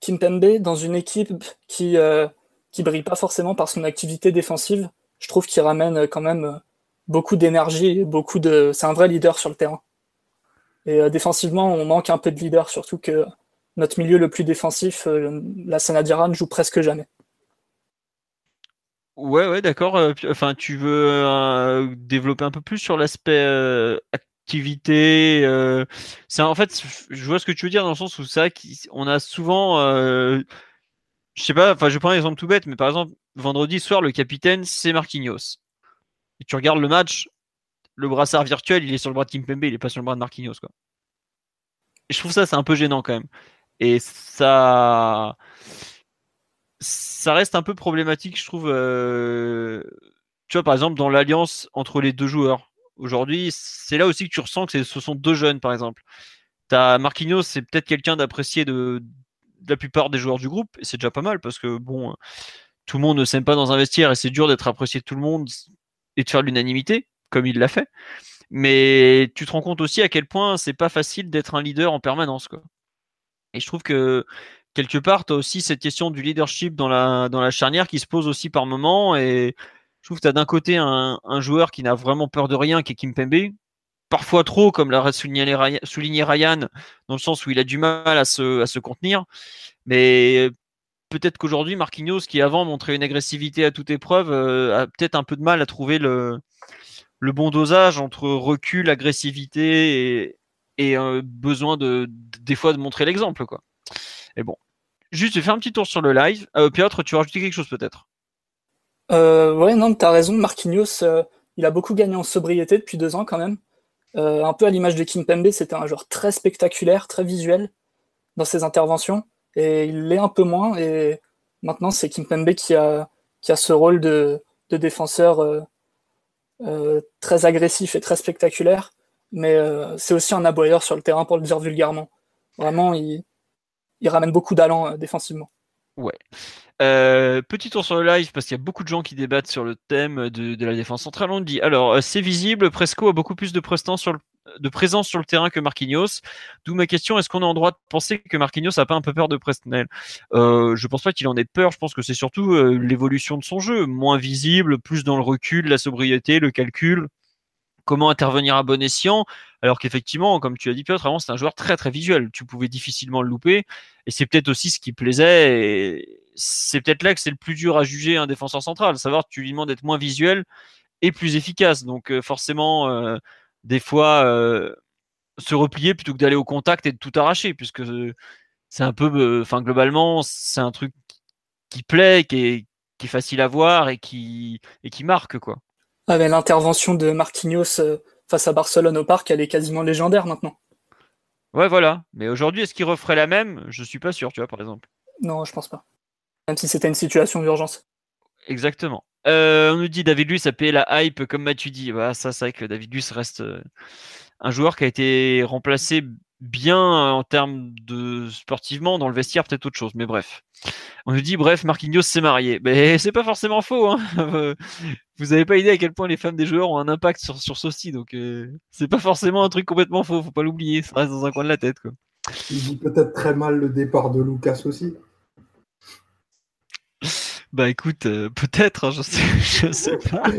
Kimpembe, dans une équipe qui qui brille pas forcément par son activité défensive, je trouve qu'il ramène quand même beaucoup d'énergie, beaucoup de. C'est un vrai leader sur le terrain. Et euh, défensivement, on manque un peu de leader, surtout que notre milieu le plus défensif, euh, la Sanadira, ne joue presque jamais. Ouais, ouais, d'accord. Euh, enfin, tu veux développer un peu plus sur l'aspect activité. en fait, je vois ce que tu veux dire dans le sens où ça, on a souvent, je sais pas. Enfin, je prends un exemple tout bête, mais par exemple, vendredi soir, le capitaine, c'est Marquinhos. Et tu regardes le match, le brassard virtuel, il est sur le bras de Kimpembe, il est pas sur le bras de Marquinhos. Quoi. Et je trouve ça, c'est un peu gênant quand même. Et ça. Ça reste un peu problématique, je trouve. Euh, tu vois, par exemple, dans l'alliance entre les deux joueurs. Aujourd'hui, c'est là aussi que tu ressens que ce sont deux jeunes, par exemple. As Marquinhos, c'est peut-être quelqu'un d'apprécié de, la plupart des joueurs du groupe, et c'est déjà pas mal parce que bon, tout le monde ne s'aime pas dans un vestiaire et c'est dur d'être apprécié de tout le monde et de faire l'unanimité comme il l'a fait. Mais tu te rends compte aussi à quel point c'est pas facile d'être un leader en permanence. Quoi. Et je trouve que quelque part, tu as aussi cette question du leadership dans la, dans la charnière qui se pose aussi par moment. Et je trouve que tu as d'un côté un, joueur qui n'a vraiment peur de rien, qui est Kim Pembe. Parfois trop, comme l'a souligné Ryan, dans le sens où il a du mal à se, à se contenir. Mais peut-être qu'aujourd'hui, Marquinhos, qui avant montrait une agressivité à toute épreuve, euh, a peut-être un peu de mal à trouver le, bon dosage entre recul, agressivité et, euh, besoin de des fois de montrer l'exemple. Et bon, juste faire un petit tour sur le live. Euh, Piotr, tu veux rajouter quelque chose peut-être? Euh, Ouais, non, tu as raison. Marquinhos, il a beaucoup gagné en sobriété depuis deux ans quand même. un peu à l'image de Kim Pembe, c'était un joueur très spectaculaire, très visuel dans ses interventions, et il l'est un peu moins. Et maintenant, c'est Kim Pembe qui a qui a ce rôle de, de défenseur euh, très agressif et très spectaculaire, mais euh, c'est aussi un aboyeur sur le terrain pour le dire vulgairement. Vraiment, il, ramène beaucoup d'allant euh, défensivement. Ouais. petit tour sur le live parce qu'il y a beaucoup de gens qui débattent sur le thème de, la défense centrale. On dit alors c'est visible, Presco a beaucoup plus de prestance sur le de présence sur le terrain que Marquinhos. D'où ma question est-ce qu'on a en droit de penser que Marquinhos a pas un peu peur de Presnel? Euh, Je pense pas qu'il en ait peur. Je pense que c'est surtout euh, l'évolution de son jeu, moins visible, plus dans le recul, la sobriété, le calcul. Comment intervenir à bon escient? Alors qu'effectivement, comme tu as dit Piotr, avant c'est un joueur très très visuel. Tu pouvais difficilement le louper. Et c'est peut-être aussi ce qui plaisait. Et c'est peut-être là que c'est le plus dur à juger un défenseur central. Savoir tu lui demandes d'être moins visuel et plus efficace. Donc euh, forcément, euh, des fois euh, se replier plutôt que d'aller au contact et de tout arracher, puisque c'est un peu, euh, enfin globalement, c'est un truc qui plaît, qui est, qui est, facile à voir et qui, et qui marque quoi. Ah, l'intervention de Marquinhos euh, face à Barcelone au parc, elle est quasiment légendaire maintenant. Ouais, voilà. Mais aujourd'hui, est-ce qu'il referait la même? Je suis pas sûr, tu vois, par exemple. Non, je pense pas. Même si c'était une situation d'urgence. Exactement. Euh, on nous dit David Luiz a payé la hype, comme Mathieu dit. Ça, c'est vrai que David Luiz reste euh, un joueur qui a été remplacé bien en termes de sportivement dans le vestiaire, peut-être autre chose, mais bref. On nous dit bref, Marquinhos s'est marié. Mais c'est pas forcément faux. Hein. Vous avez pas idée à quel point les femmes des joueurs ont un impact sur, sur ceci, donc euh, c'est pas forcément un truc complètement faux. Faut pas l'oublier, ça reste dans un coin de la tête. Quoi. Il dit peut-être très mal le départ de Lucas aussi. Bah écoute, euh, peut-être, hein, je sais, je sais pas.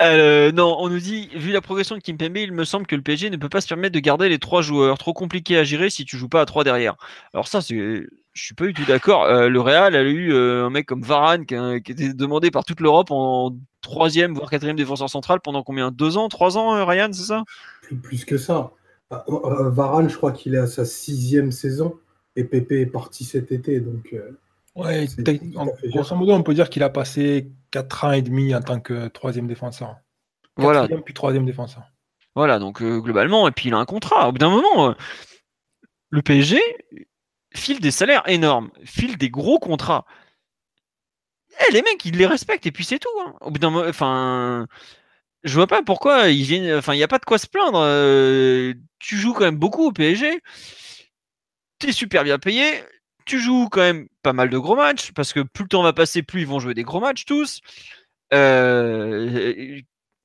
Euh, non, on nous dit, vu la progression de Kimpembe, il me semble que le PSG ne peut pas se permettre de garder les trois joueurs. Trop compliqué à gérer si tu joues pas à trois derrière. Alors ça, c'est, je suis pas du tout d'accord. Euh, le Real a eu un mec comme Varane qui, qui, était demandé par toute l'Europe en troisième voire quatrième défenseur central pendant combien? Deux ans, trois ans, Ryan, c'est ça? Plus, que ça. Varane, je crois qu'il est à sa sixième saison et Pépé est parti cet été, donc. Ouais, grosso modo, on peut dire qu'il a passé 4 ans et demi en tant que troisième défenseur. Voilà. Puis troisième défenseur. Voilà, donc euh, globalement, et puis il a un contrat. Au bout d'un moment, euh, le PSG file des salaires énormes, file des gros contrats. Eh, les mecs, ils les respectent et puis c'est tout. Hein. Au bout d'un moment, enfin, je vois pas pourquoi ils viennent. Enfin, il n'y a pas de quoi se plaindre. Euh, tu joues quand même beaucoup au PSG. Tu es super bien payé tu joues quand même pas mal de gros matchs, parce que plus le temps va passer, plus ils vont jouer des gros matchs tous. Euh,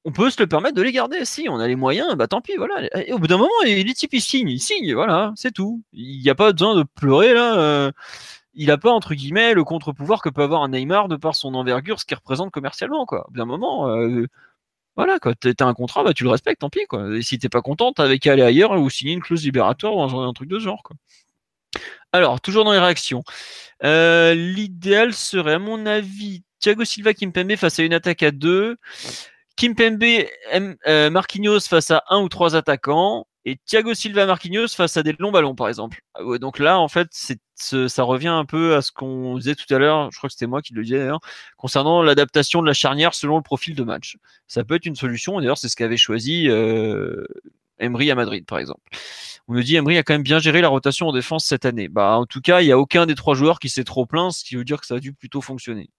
on peut se le permettre de les garder. Si on a les moyens, bah tant pis, voilà. Au bout d'un moment, les types ils signent, ils signent, voilà, c'est tout. Il n'y a pas besoin de pleurer là. Euh, il n'a pas entre guillemets le contre-pouvoir que peut avoir un Neymar de par son envergure, ce qu'il représente commercialement, quoi. Au bout d'un moment, euh, voilà, quoi. T'as un contrat, bah tu le respectes, tant pis, quoi. Et si t'es pas content, t'avais qu'à aller ailleurs ou signer une clause libératoire ou un, un truc de ce genre, quoi. Alors, toujours dans les réactions. Euh, l'idéal serait, à mon avis, Thiago Silva Kimpembe face à une attaque à deux. Kimpembe euh, Marquinhos face à un ou trois attaquants. Et Thiago Silva Marquinhos face à des longs ballons, par exemple. Ah donc là, en fait, ça revient un peu à ce qu'on disait tout à l'heure. Je crois que c'était moi qui le disais d'ailleurs, concernant l'adaptation de la charnière selon le profil de match. Ça peut être une solution. D'ailleurs, c'est ce qu'avait choisi euh, Emery à Madrid, par exemple. On me dit Emery a quand même bien géré la rotation en défense cette année. Bah, en tout cas, il n'y a aucun des trois joueurs qui s'est trop plaint, ce qui veut dire que ça a dû plutôt fonctionner.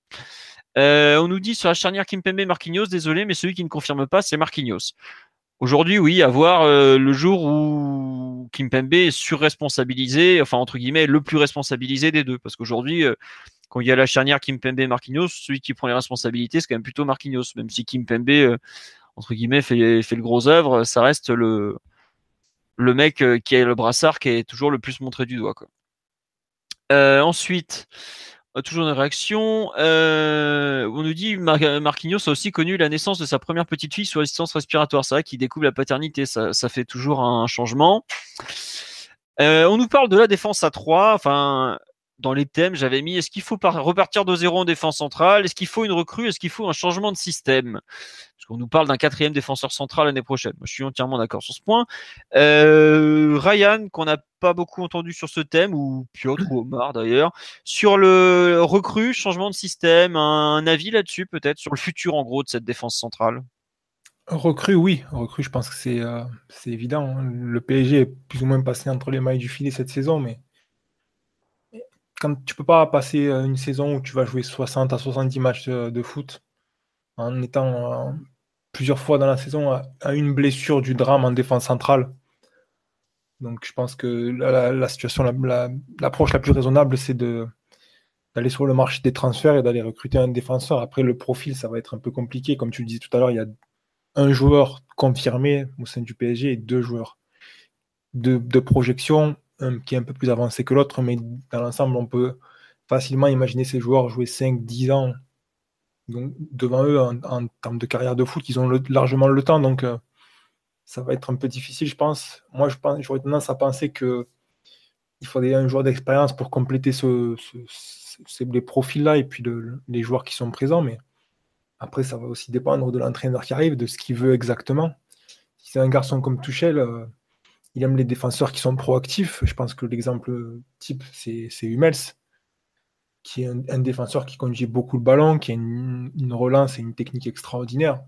Euh, on nous dit sur la charnière Kimpembe Marquinhos, désolé, mais celui qui ne confirme pas, c'est Marquinhos. Aujourd'hui, oui, à voir euh, le jour où Kimpembe est surresponsabilisé, enfin entre guillemets, le plus responsabilisé des deux. Parce qu'aujourd'hui, euh, quand il y a la charnière Kimpembe Marquinhos, celui qui prend les responsabilités, c'est quand même plutôt Marquinhos. Même si Kimpembe entre guillemets, fait, fait le gros œuvre, ça reste le, le mec euh, qui a le brassard qui est toujours le plus montré du doigt. Quoi. Euh, ensuite, euh, toujours une réaction. on nous dit Marquinhos a aussi connu la naissance de sa première petite fille sous assistance respiratoire. C'est vrai qu'il découvre la paternité, ça, ça fait toujours un changement. on nous parle de la défense à 3. Enfin, dans les thèmes, j'avais mis est-ce qu'il faut repartir de zéro en défense centrale? Est-ce qu'il faut une recrue? Est-ce qu'il faut un changement de système? Qu'on nous parle d'un quatrième défenseur central l'année prochaine. Moi, je suis entièrement d'accord sur ce point. Euh, Ryan, qu'on n'a pas beaucoup entendu sur ce thème, ou Piotr ou Omar d'ailleurs, sur le recrue, changement de système, un, avis là-dessus peut-être, sur le futur en gros de cette défense centrale? Recrue, oui. Recrue, je pense que c'est euh, évident. Hein. Le PSG est plus ou moins passé entre les mailles du filet cette saison, mais quand tu peux pas passer euh, une saison où tu vas jouer 60 à 70 matchs de, foot en étant plusieurs fois dans la saison à, une blessure du drame en défense centrale. Donc je pense que la, situation, l'approche la, plus raisonnable, c'est d'aller sur le marché des transferts et d'aller recruter un défenseur. Après, le profil, ça va être un peu compliqué. Comme tu le disais tout à l'heure, il y a un joueur confirmé au sein du PSG et deux joueurs de, de projection qui est un peu plus avancé que l'autre, mais dans l'ensemble, on peut facilement imaginer ces joueurs jouer 5-10 ans donc, devant eux en, termes de carrière de foot. Ils ont largement le temps, donc euh, ça va être un peu difficile, je pense. Moi, je pense, j'aurais tendance à penser que il faudrait un joueur d'expérience pour compléter ce, les profils-là et puis les joueurs qui sont présents, mais après, ça va aussi dépendre de l'entraîneur qui arrive, de ce qu'il veut exactement. Si c'est un garçon comme Tuchel, euh, il aime les défenseurs qui sont proactifs. Je pense que l'exemple type, c'est Hummels, qui est un, défenseur qui conduit beaucoup le ballon, qui a une, relance et une technique extraordinaire,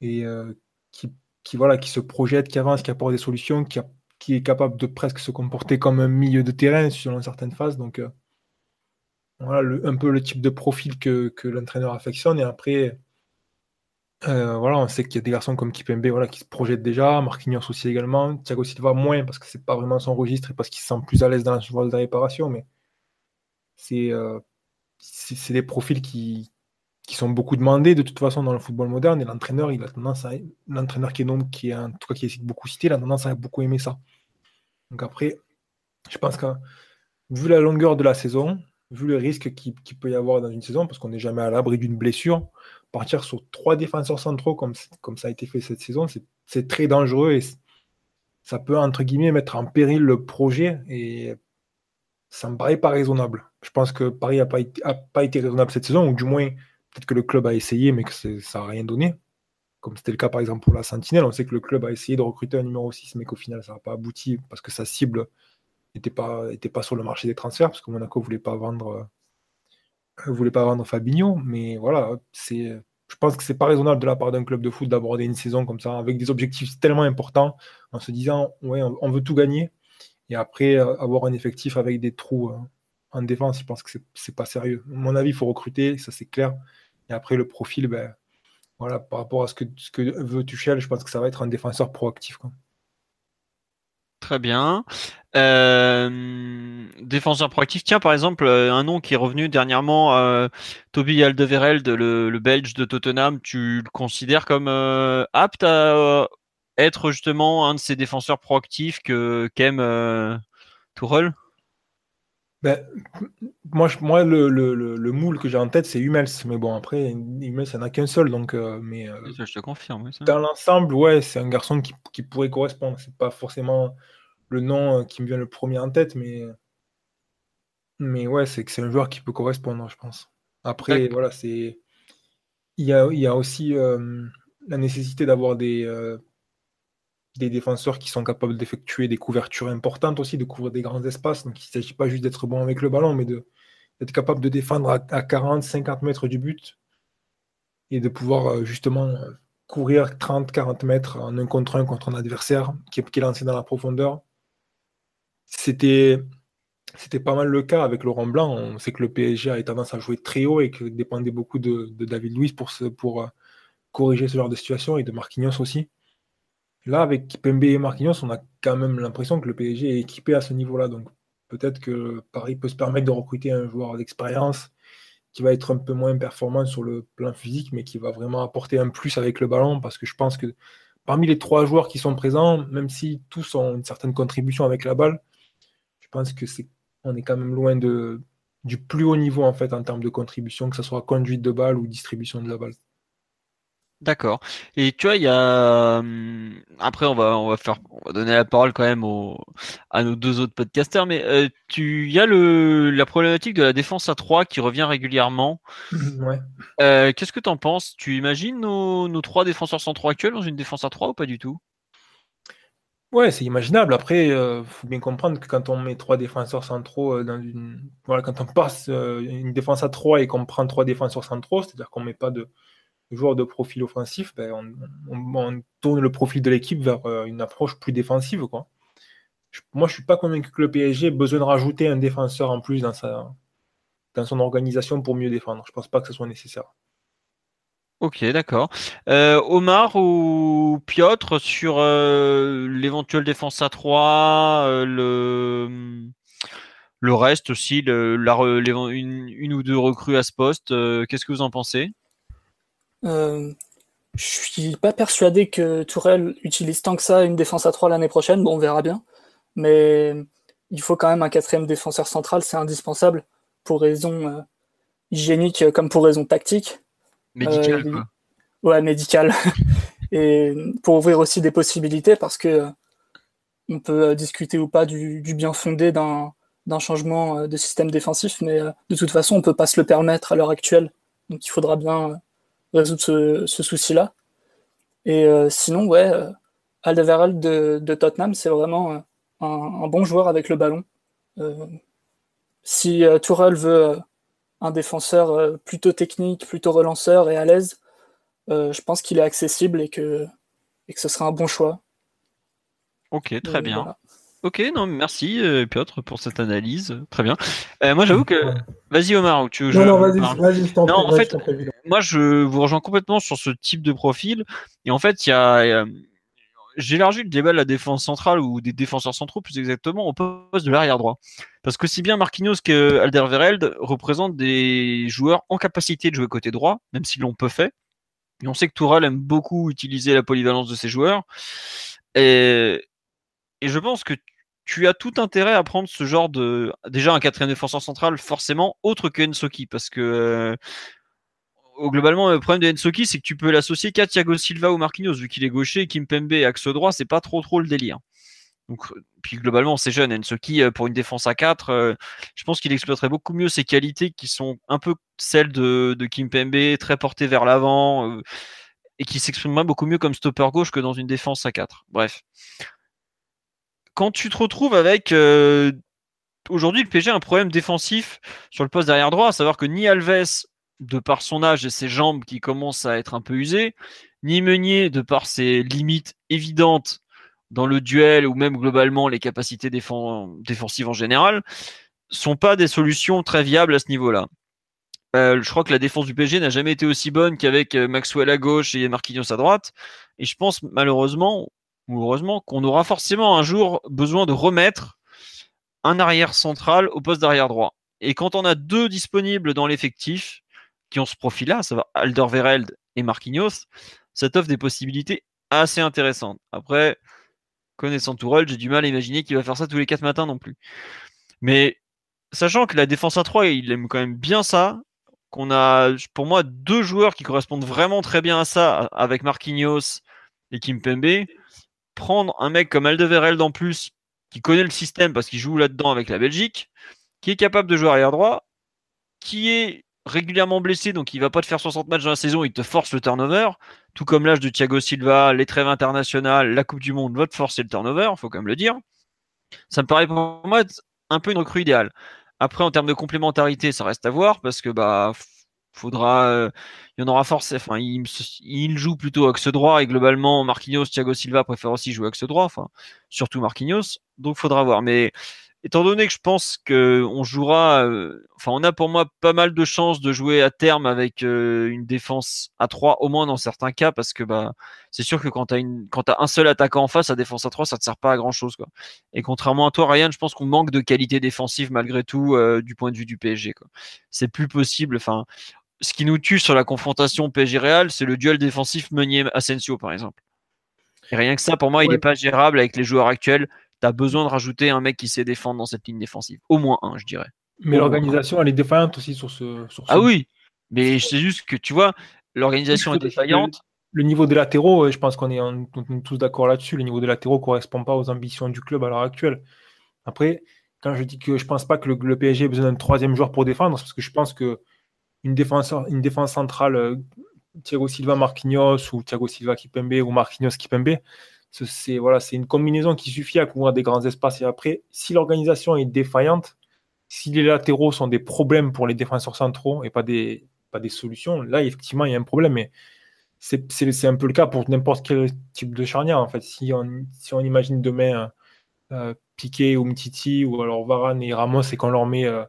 et euh, qui, voilà, qui se projette, qui avance, qui apporte des solutions, qui, est capable de presque se comporter comme un milieu de terrain selon certaines phases. Donc, euh, voilà un peu le type de profil que, l'entraîneur affectionne. Et après, euh, voilà, on sait qu'il y a des garçons comme Kipembe voilà, qui se projettent déjà, Marquinhos aussi également, Thiago Silva moins parce que c'est pas vraiment son registre et parce qu'il se sent plus à l'aise dans la surface de réparation, mais c'est des profils qui, sont beaucoup demandés de toute façon dans le football moderne et l'entraîneur, il a tendance à l'entraîneur qui est non, qui est en tout cas qui est beaucoup cité, il a tendance à beaucoup aimer ça. Donc après, je pense que vu la longueur de la saison, vu le risque qu'il peut y avoir dans une saison, parce qu'on n'est jamais à l'abri d'une blessure, partir sur trois défenseurs centraux comme, comme ça a été fait cette saison, c'est très dangereux et ça peut, entre guillemets, mettre en péril le projet et ça me paraît pas raisonnable. Je pense que Paris n'a pas, été raisonnable cette saison, ou du moins, peut-être que le club a essayé, mais que ça n'a rien donné. Comme c'était le cas, par exemple, pour la Sentinelle. On sait que le club a essayé de recruter un numéro 6, mais qu'au final, ça n'a pas abouti parce que sa cible n'était pas, sur le marché des transferts, parce que Monaco ne voulait pas vendre ne voulait pas vendre Fabinho, mais voilà, je pense que c'est pas raisonnable de la part d'un club de foot d'aborder une saison comme ça avec des objectifs tellement importants en se disant ouais, on veut tout gagner et après euh, avoir un effectif avec des trous euh, en défense, je pense que c'est pas sérieux. À mon avis, il faut recruter, ça c'est clair. Et après le profil, ben voilà, par rapport à ce que, ce que veut Tuchel, je pense que ça va être un défenseur proactif. Très bien. Euh, défenseur proactif. Tiens, par exemple, euh, un nom qui est revenu dernièrement, euh, Toby Alderweireld, le, Belge de Tottenham. Tu le considères comme apte à être justement un de ces défenseurs proactifs que qu'aime Tourelle? Ben, moi, je, moi le, le, le, moule que j'ai en tête, c'est Hummels. Mais bon, après, Hummels, ça n'a qu'un seul. Donc, euh, mais, euh, je te confirme. Dans l'ensemble, ouais, c'est un garçon qui, qui pourrait correspondre. C'est pas forcément le nom euh, qui me vient le premier en tête, mais, mais ouais, c'est que c'est un joueur qui peut correspondre, je pense. Après, voilà, c'est. Il y a, il y a aussi euh, la nécessité d'avoir des, des défenseurs qui sont capables d'effectuer des couvertures importantes aussi, de couvrir des grands espaces. Donc il ne s'agit pas juste d'être bon avec le ballon, mais d'être capable de défendre à, à, 40, 50 mètres du but et de pouvoir justement courir 30, 40 mètres en un contre un contre un adversaire qui est, lancé dans la profondeur. C'était pas mal le cas avec Laurent Blanc. On sait que le PSG a tendance à jouer très haut et que dépendait beaucoup de, David Luiz pour euh, corriger ce genre de situation et de Marquinhos aussi. Là, avec Kipembe et Marquinhos, on a quand même l'impression que le PSG est équipé à ce niveau-là. Donc peut-être que Paris peut se permettre de recruter un joueur d'expérience qui va être un peu moins performant sur le plan physique, mais qui va vraiment apporter un plus avec le ballon, parce que je pense que parmi les trois joueurs qui sont présents, même si tous ont une certaine contribution avec la balle, je pense que c'est on est quand même loin du plus haut niveau en fait en termes de contribution, que ce soit conduite de balle ou distribution de la balle. D'accord. Et tu vois, il y a hum, après on va on va faire on va donner la parole quand même à nos deux autres podcasters, mais euh, tu il y a le la problématique de la défense à 3 qui revient régulièrement. ouais. Euh, Qu'est-ce que tu en penses? Tu imagines nos, nos trois défenseurs centraux actuels dans une défense à 3 ou pas du tout? Ouais, c'est imaginable. Après, il euh, faut bien comprendre que quand on met trois défenseurs centraux dans une. Voilà, quand on passe une défense à 3 et qu'on prend trois défenseurs centraux, c'est-à-dire qu'on ne met pas de joueurs de profil offensif, ben on, tourne le profil de l'équipe vers euh, une approche plus défensive. Quoi. Moi, je ne suis pas convaincu que le PSG ait besoin de rajouter un défenseur en plus dans, sa, dans son organisation pour mieux défendre. Je ne pense pas que ce soit nécessaire. Ok, d'accord. Euh, Omar ou Piotr sur euh, l'éventuelle défense à 3, euh, le, le reste aussi, la, une, une, ou deux recrues à ce poste, qu'est-ce que vous en pensez? Euh, Je suis pas persuadé que Tourelle utilise tant que ça une défense à 3 l'année prochaine. Bon, on verra bien. Mais il faut quand même un quatrième défenseur central, c'est indispensable pour raisons hygiéniques comme pour raisons tactiques. Médical, euh. Ouais, médical. et pour ouvrir aussi des possibilités parce que on peut discuter ou pas du, du bien fondé d'un d'un changement de système défensif, mais de toute façon, on peut pas se le permettre à l'heure actuelle. Donc, il faudra bien résoudre ce, ce souci-là. Et euh, sinon, ouais, euh, Alderweireld de, de Tottenham, c'est vraiment un, un, bon joueur avec le ballon. Euh, si Tourelle veut un défenseur plutôt technique, plutôt relanceur et à l'aise, je pense qu'il est accessible et que, et que ce sera un bon choix. Ok, très et bien. Voilà. Ok, non, merci euh, Piotr pour cette analyse. Très bien. Euh, moi, j'avoue que. Vas-y, Omar, tu veux Non, non, vas-y, vas-y, je t'en Non, en fait, moi, je vous rejoins complètement sur ce type de profil. Et en fait, il y a. J'ai élargi le débat de la défense centrale ou des défenseurs centraux, plus exactement, au poste de l'arrière droit. Parce que si bien Marquinhos que Alderweireld représentent des joueurs en capacité de jouer côté droit, même s'ils l'ont peu fait. Et on sait que Toural aime beaucoup utiliser la polyvalence de ses joueurs. Et, et je pense que tu as tout intérêt à prendre ce genre de déjà un quatrième défenseur central forcément autre que Ensoki parce que euh, globalement le problème de Ensoki c'est que tu peux l'associer qu'à Thiago Silva ou Marquinhos vu qu'il est gaucher et Kim Pembe axe droit c'est pas trop trop le délire. Donc puis globalement c'est jeune Ensoki pour une défense à 4 euh, je pense qu'il exploiterait beaucoup mieux ses qualités qui sont un peu celles de, Kim Pembe très porté vers l'avant euh, et qui s'exprimerait beaucoup mieux comme stopper gauche que dans une défense à 4 bref quand tu te retrouves avec euh, aujourd'hui le PSG a un problème défensif sur le poste derrière droit, à savoir que ni Alves, de par son âge et ses jambes qui commencent à être un peu usées, ni Meunier, de par ses limites évidentes dans le duel ou même globalement les capacités défensives en général, sont pas des solutions très viables à ce niveau-là. Euh, je crois que la défense du PSG n'a jamais été aussi bonne qu'avec Maxwell à gauche et Marquinhos à droite. Et je pense malheureusement, ou heureusement, qu'on aura forcément un jour besoin de remettre un arrière central au poste d'arrière droit. Et quand on a deux disponibles dans l'effectif qui ont ce profil-là, ça va Alderweireld et Marquinhos, ça offre des possibilités assez intéressantes. Après, connaissant Tourelle, j'ai du mal à imaginer qu'il va faire ça tous les quatre matins non plus. Mais sachant que la défense à 3, il aime quand même bien ça, qu'on a pour moi deux joueurs qui correspondent vraiment très bien à ça, avec Marquinhos et Kimpembe, prendre un mec comme Alderweireld en plus, qui connaît le système parce qu'il joue là-dedans avec la Belgique, qui est capable de jouer arrière droit, qui est régulièrement blessé, donc il va pas te faire 60 matchs dans la saison, il te force le turnover, tout comme l'âge de Thiago Silva, les trêves internationales, la Coupe du Monde va te forcer le turnover, faut quand même le dire. Ça me paraît pour moi être un peu une recrue idéale. Après, en termes de complémentarité, ça reste à voir parce que bah euh, il y en aura forcément. Il, joue plutôt axe droit et globalement, Marquinhos, Thiago Silva préfère aussi jouer axe droit. Surtout Marquinhos. Donc, faudra voir. Mais étant donné que je pense qu'on jouera, euh, enfin, on a pour moi pas mal de chances de jouer à terme avec euh, une défense à 3, au moins dans certains cas, parce que bah, c'est sûr que quand tu as, as, un seul attaquant en face, la défense à 3, ça te sert pas à grand chose. Et contrairement à toi, Ryan, je pense qu'on manque de qualité défensive malgré tout du point de vue du PSG. C'est plus possible. Enfin, ce qui nous tue sur la confrontation PSG Real, c'est le duel défensif Meunier-Asensio, par exemple. Et rien que ça, pour moi, il n'est pas gérable avec les joueurs actuels. Tu as besoin de rajouter un mec qui sait défendre dans cette ligne défensive. Au moins un, je dirais. Mais l'organisation, elle est défaillante aussi sur ce. Ah oui, mais c'est juste que tu vois, l'organisation est défaillante. Le, niveau des latéraux, je pense qu'on est, tous d'accord là-dessus. Le niveau des latéraux ne correspond pas aux ambitions du club à l'heure actuelle. Après, quand je dis que je ne pense pas que le, le PSG ait besoin d'un troisième joueur pour défendre, c'est parce que je pense que une défense, une défense centrale, euh, Thiago Silva, Marquinhos, ou Thiago Silva Kipembe, ou Marquinhos Kipembe, c'est voilà, une combinaison qui suffit à couvrir des grands espaces. Et après, si l'organisation est défaillante, si les latéraux sont des problèmes pour les défenseurs centraux et pas des, pas des solutions, là, effectivement, il y a un problème. Mais c'est un peu le cas pour n'importe quel type de charnière. En fait, si on, si on imagine demain euh, Piqué ou Mtiti, ou alors Varane et Ramos, et qu'on leur met euh,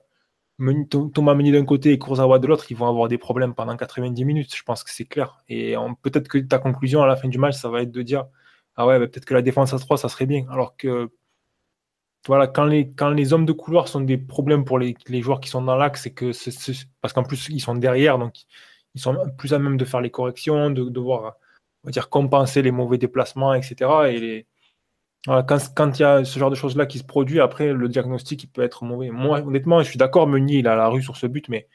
Thomas Meunier d'un côté et Kurzawa de l'autre, ils vont avoir des problèmes pendant 90 minutes. Je pense que c'est clair. Et peut-être que ta conclusion à la fin du match, ça va être de dire Ah ouais, bah, peut-être que la défense à 3, ça serait bien. Alors que voilà, quand les, quand les hommes de couloir sont des problèmes pour les, joueurs qui sont dans l'axe, c'est que parce qu'en plus ils sont derrière, donc ils sont plus à même de faire les corrections, de devoir dire, compenser les mauvais déplacements, etc. Et les, quand il y a ce genre de choses-là qui se produit, après, le diagnostic il peut être mauvais. Moi, honnêtement, je suis d'accord, Meunier, il a la rue sur ce but, mais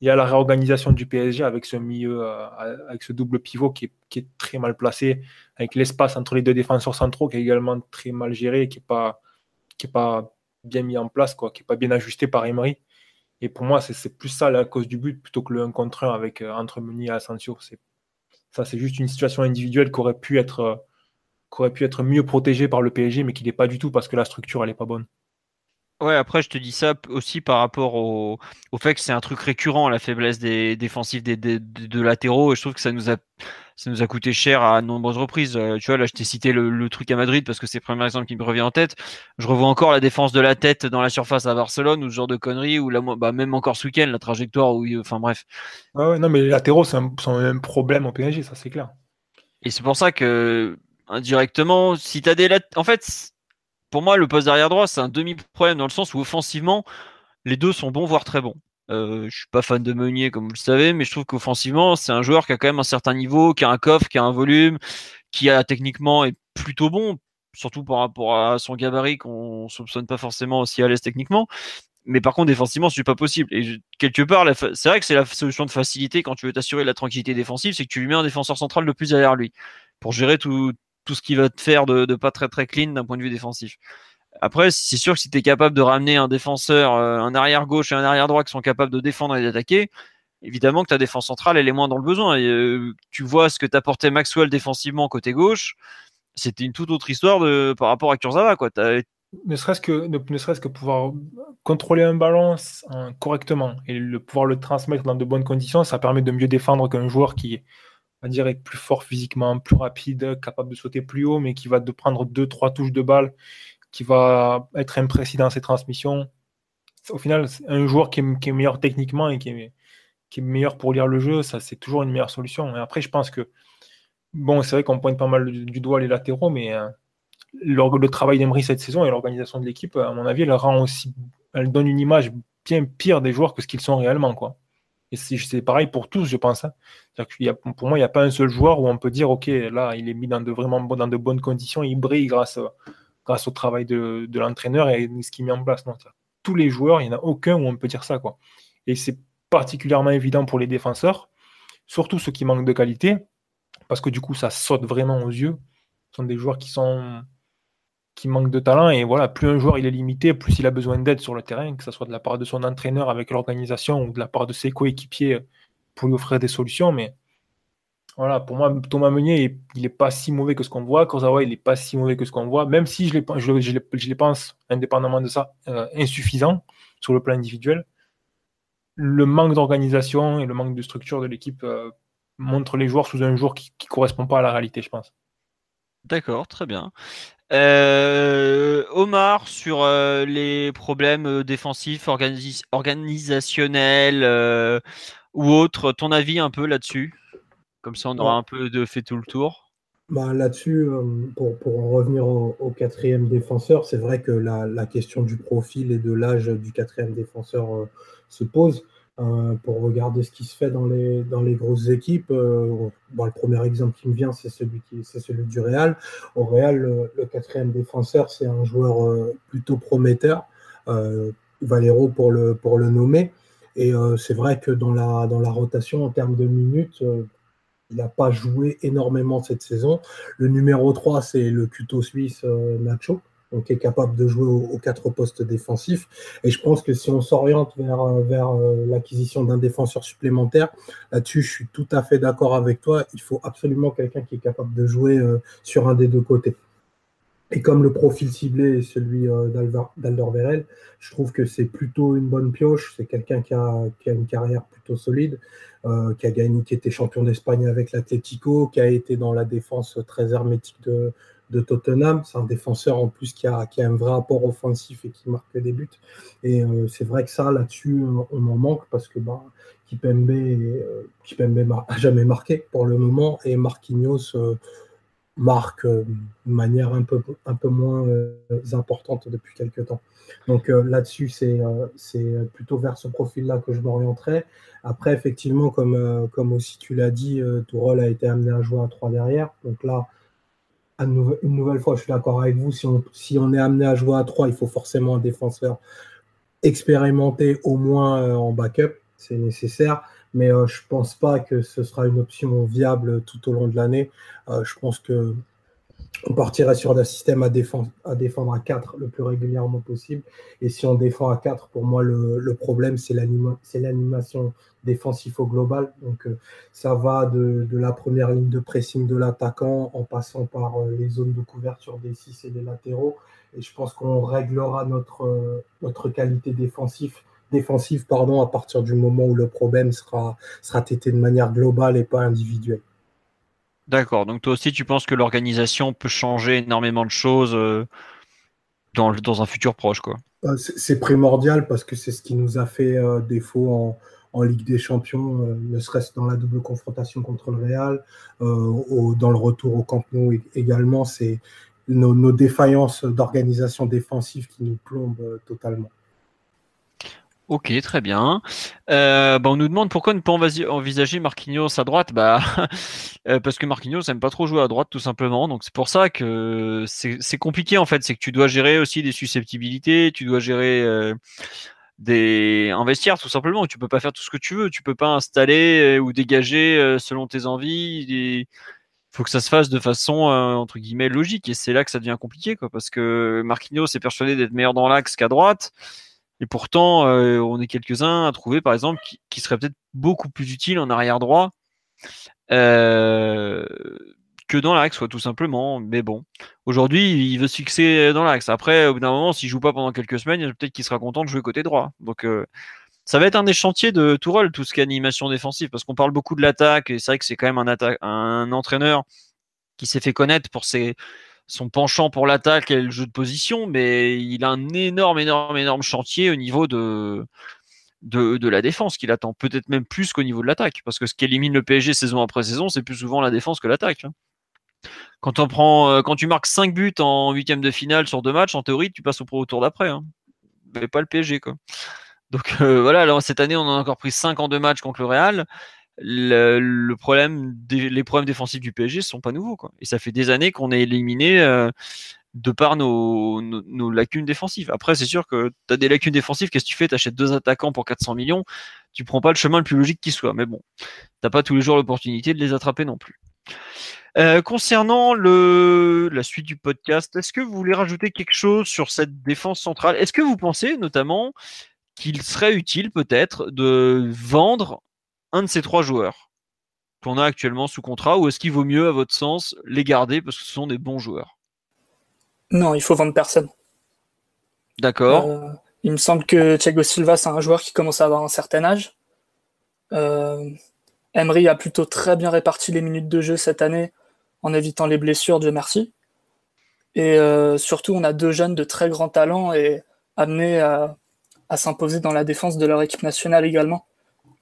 il y a la réorganisation du PSG avec ce milieu, euh, avec ce double pivot qui est, très mal placé, avec l'espace entre les deux défenseurs centraux qui est également très mal géré, qui n'est pas, est pas bien mis en place, quoi, qui n'est pas bien ajusté par Emery. Et pour moi, c'est plus ça la cause du but plutôt que le 1 contre 1 avec, euh, entre Meunier et Asensio. Ça, c'est juste une situation individuelle qui aurait pu être euh, aurait pu être mieux protégé par le PSG, mais qui n'est pas du tout parce que la structure, elle n'est pas bonne. Ouais, après, je te dis ça aussi par rapport au, fait que c'est un truc récurrent, la faiblesse des défensifs des, de latéraux. Et je trouve que ça nous a, ça nous a coûté cher à nombreuses reprises. Euh, tu vois, là, je t'ai cité le, truc à Madrid parce que c'est le premier exemple qui me revient en tête. Je revois encore la défense de la tête dans la surface à Barcelone ou ce genre de conneries, ou bah, même encore ce week-end, la trajectoire, où, enfin bref. Ouais, non, mais les latéraux, c'est un, un problème au PSG, ça c'est clair. Et c'est pour ça que indirectement. Si tu as des lettres. En fait, pour moi, le poste d'arrière droit, c'est un demi-problème dans le sens où offensivement, les deux sont bons, voire très bons. Euh, je suis pas fan de Meunier, comme vous le savez, mais je trouve qu'offensivement, c'est un joueur qui a quand même un certain niveau, qui a un coffre, qui a un volume, qui a techniquement est plutôt bon, surtout par rapport à son gabarit qu'on soupçonne pas forcément aussi à l'aise techniquement. Mais par contre, défensivement, c'est pas possible. Et quelque part, c'est vrai que c'est la solution de facilité quand tu veux t'assurer la tranquillité défensive, c'est que tu lui mets un défenseur central de plus derrière lui pour gérer tout, tout ce qui va te faire de, pas très très clean d'un point de vue défensif. Après, c'est sûr que si tu es capable de ramener un défenseur, euh, un arrière gauche et un arrière droit qui sont capables de défendre et d'attaquer, évidemment que ta défense centrale, elle est moins dans le besoin. Euh, tu vois ce que t'apportait Maxwell défensivement côté gauche, c'était une toute autre histoire de, par rapport à Kurzawa. Quoi. Ne serait-ce que, ne, serait que pouvoir contrôler un ballon correctement et le, pouvoir le transmettre dans de bonnes conditions, ça permet de mieux défendre qu'un joueur qui, va dire, plus fort physiquement, plus rapide, capable de sauter plus haut, mais qui va de prendre deux, trois touches de balle, qui va être imprécis dans ses transmissions. Au final, un joueur qui est, meilleur techniquement et qui est, meilleur pour lire le jeu, c'est toujours une meilleure solution. Et après, je pense que, bon, c'est vrai qu'on pointe pas mal du, doigt les latéraux, mais euh, le, travail d'Emery cette saison et l'organisation de l'équipe, à mon avis, elle rend aussi, elle donne une image bien pire des joueurs que ce qu'ils sont réellement, quoi. Et c'est pareil pour tous, je pense. Hein. Pour moi, il n'y a pas un seul joueur où on peut dire, OK, là, il est mis dans de vraiment dans de bonnes conditions, il brille grâce, au travail de, de l'entraîneur et ce qu'il met en place. Non, tous les joueurs, il n'y en a aucun où on peut dire ça. Quoi. Et c'est particulièrement évident pour les défenseurs, surtout ceux qui manquent de qualité, parce que du coup, ça saute vraiment aux yeux. Ce sont des joueurs qui sont qui manquent de talent et voilà, plus un joueur il est limité, plus il a besoin d'aide sur le terrain, que ce soit de la part de son entraîneur avec l'organisation ou de la part de ses coéquipiers pour lui offrir des solutions. Mais voilà, pour moi, Thomas Meunier, il n'est pas si mauvais que ce qu'on voit. Kurzawa, il n'est pas si mauvais que ce qu'on voit, même si je les, pense, indépendamment de ça, euh, insuffisant sur le plan individuel. Le manque d'organisation et le manque de structure de l'équipe euh, montrent les joueurs sous un jour qui ne correspond pas à la réalité, je pense. D'accord, très bien. Euh, Omar, sur les problèmes défensifs, organisationnels ou autres, ton avis un peu là-dessus? Comme ça, on aura un peu de fait tout le tour. Bah, Là-dessus, euh, pour, pour, en revenir au, quatrième défenseur, c'est vrai que la, la, question du profil et de l'âge du quatrième défenseur euh, se pose. Euh, pour regarder ce qui se fait dans les, dans les grosses équipes, bon, le premier exemple qui me vient, c'est celui, qui, celui du Real. Au Real, le, quatrième défenseur, c'est un joueur plutôt prometteur, Valero pour le, pour le nommer. Et c'est vrai que dans la, dans la rotation, en termes de minutes, il n'a pas joué énormément cette saison. Le numéro 3, c'est le cuto suisse euh, Nacho, donc qui est capable de jouer aux, quatre postes défensifs. Et je pense que si on s'oriente vers, euh, euh, l'acquisition d'un défenseur supplémentaire, là-dessus, je suis tout à fait d'accord avec toi. Il faut absolument quelqu'un qui est capable de jouer sur un des deux côtés. Et comme le profil ciblé est celui d'Alder je trouve que c'est plutôt une bonne pioche. C'est quelqu'un qui a, une carrière plutôt solide. Euh, qui a gagné, qui était champion d'Espagne avec l'Atlético, qui a été dans la défense très hermétique de, de Tottenham. C'est un défenseur en plus qui a, qui a un vrai apport offensif et qui marque des buts. Et euh, c'est vrai que ça, là-dessus, on en manque parce que bah, Kipembe, euh, n'a jamais marqué pour le moment et Marquinhos marque de manière un peu, un peu moins importante depuis quelques temps. Donc là-dessus, c'est plutôt vers ce profil-là que je m'orienterai. Après, effectivement, comme, euh, comme aussi tu l'as dit, euh, Tourol a été amené à jouer à 3 derrière. Donc là, une nouvelle fois, je suis d'accord avec vous. Si on, est amené à jouer à 3, il faut forcément un défenseur expérimenté, au moins euh, en backup. C'est nécessaire. Mais je ne pense pas que ce sera une option viable tout au long de l'année. je pense que on partirait sur un système à défendre, à défendre à 4 le plus régulièrement possible. Et si on défend à 4, pour moi, le, problème, c'est l'animation défensive au global. Donc, euh, ça va de, la première ligne de pressing de l'attaquant en passant par euh, les zones de couverture des 6 et des latéraux. Et je pense qu'on réglera notre, euh, qualité défensive, défensive pardon, à partir du moment où le problème sera traité de manière globale et pas individuelle. D'accord. Donc toi aussi, tu penses que l'organisation peut changer énormément de choses euh, dans, un futur proche, quoi? Euh, c'est primordial parce que c'est ce qui nous a fait euh, défaut en, en, Ligue des Champions, ne serait-ce dans la double confrontation contre le Real, dans le retour au Camp Nou également. C'est nos, nos, défaillances d'organisation défensive qui nous plombent totalement. Ok, très bien. Euh, bah, on nous demande pourquoi ne pas envisager Marquinhos à droite. Bah, euh, parce que Marquinhos n'aime pas trop jouer à droite, tout simplement. Donc c'est pour ça que c'est compliqué en fait. C'est que tu dois gérer aussi des susceptibilités, tu dois gérer euh, des investières tout simplement. Tu peux pas faire tout ce que tu veux. Tu peux pas installer ou dégager selon tes envies. Il faut que ça se fasse de façon entre guillemets logique. Et c'est là que ça devient compliqué, quoi, parce que Marquinhos est persuadé d'être meilleur dans l'axe qu'à droite. Et pourtant, euh, on est quelques-uns à trouver, par exemple, qui, serait peut-être beaucoup plus utile en arrière droit euh, que dans l'axe, tout simplement. Mais bon, aujourd'hui, il veut se fixer dans l'axe. Après, au bout d'un moment, s'il joue pas pendant quelques semaines, peut-être qu'il sera content de jouer côté droit. Donc, euh, ça va être un des chantiers de Tourelle, tout ce qui est animation défensive, parce qu'on parle beaucoup de l'attaque, et c'est vrai que c'est quand même un entraîneur qui s'est fait connaître pour ses son penchant pour l'attaque et le jeu de position, mais il a un énorme, énorme, énorme chantier au niveau de, la défense qu'il attend, peut-être même plus qu'au niveau de l'attaque, parce que ce qui élimine le PSG saison après saison, c'est plus souvent la défense que l'attaque. Hein. Prend, quand tu marques 5 buts en huitième de finale sur deux matchs, en théorie, tu passes au, tour d'après. Hein. Mais pas le PSG. Donc voilà, alors, cette année, on en a encore pris 5 en deux matchs contre le Real. Le, problème, les problèmes défensifs du PSG ne sont pas nouveaux. Quoi. Et ça fait des années qu'on est éliminé de par nos, lacunes défensives. Après, c'est sûr que tu as des lacunes défensives, qu'est-ce que tu fais? Tu achètes deux attaquants pour 400 millions, tu prends pas le chemin le plus logique qui soit. Mais bon, t'as pas tous les jours l'opportunité de les attraper non plus. Euh, concernant le, la suite du podcast, est-ce que vous voulez rajouter quelque chose sur cette défense centrale? Est-ce que vous pensez notamment qu'il serait utile peut-être de vendre un de ces trois joueurs qu'on a actuellement sous contrat ou est-ce qu'il vaut mieux, à votre sens, les garder parce que ce sont des bons joueurs? Non, il faut vendre personne. D'accord. Euh, il me semble que Thiago Silva, c'est un joueur qui commence à avoir un certain âge. Euh, Emery a plutôt très bien réparti les minutes de jeu cette année en évitant les blessures, Dieu merci. Et euh, surtout, on a deux jeunes de très grand talent et amenés à, s'imposer dans la défense de leur équipe nationale également.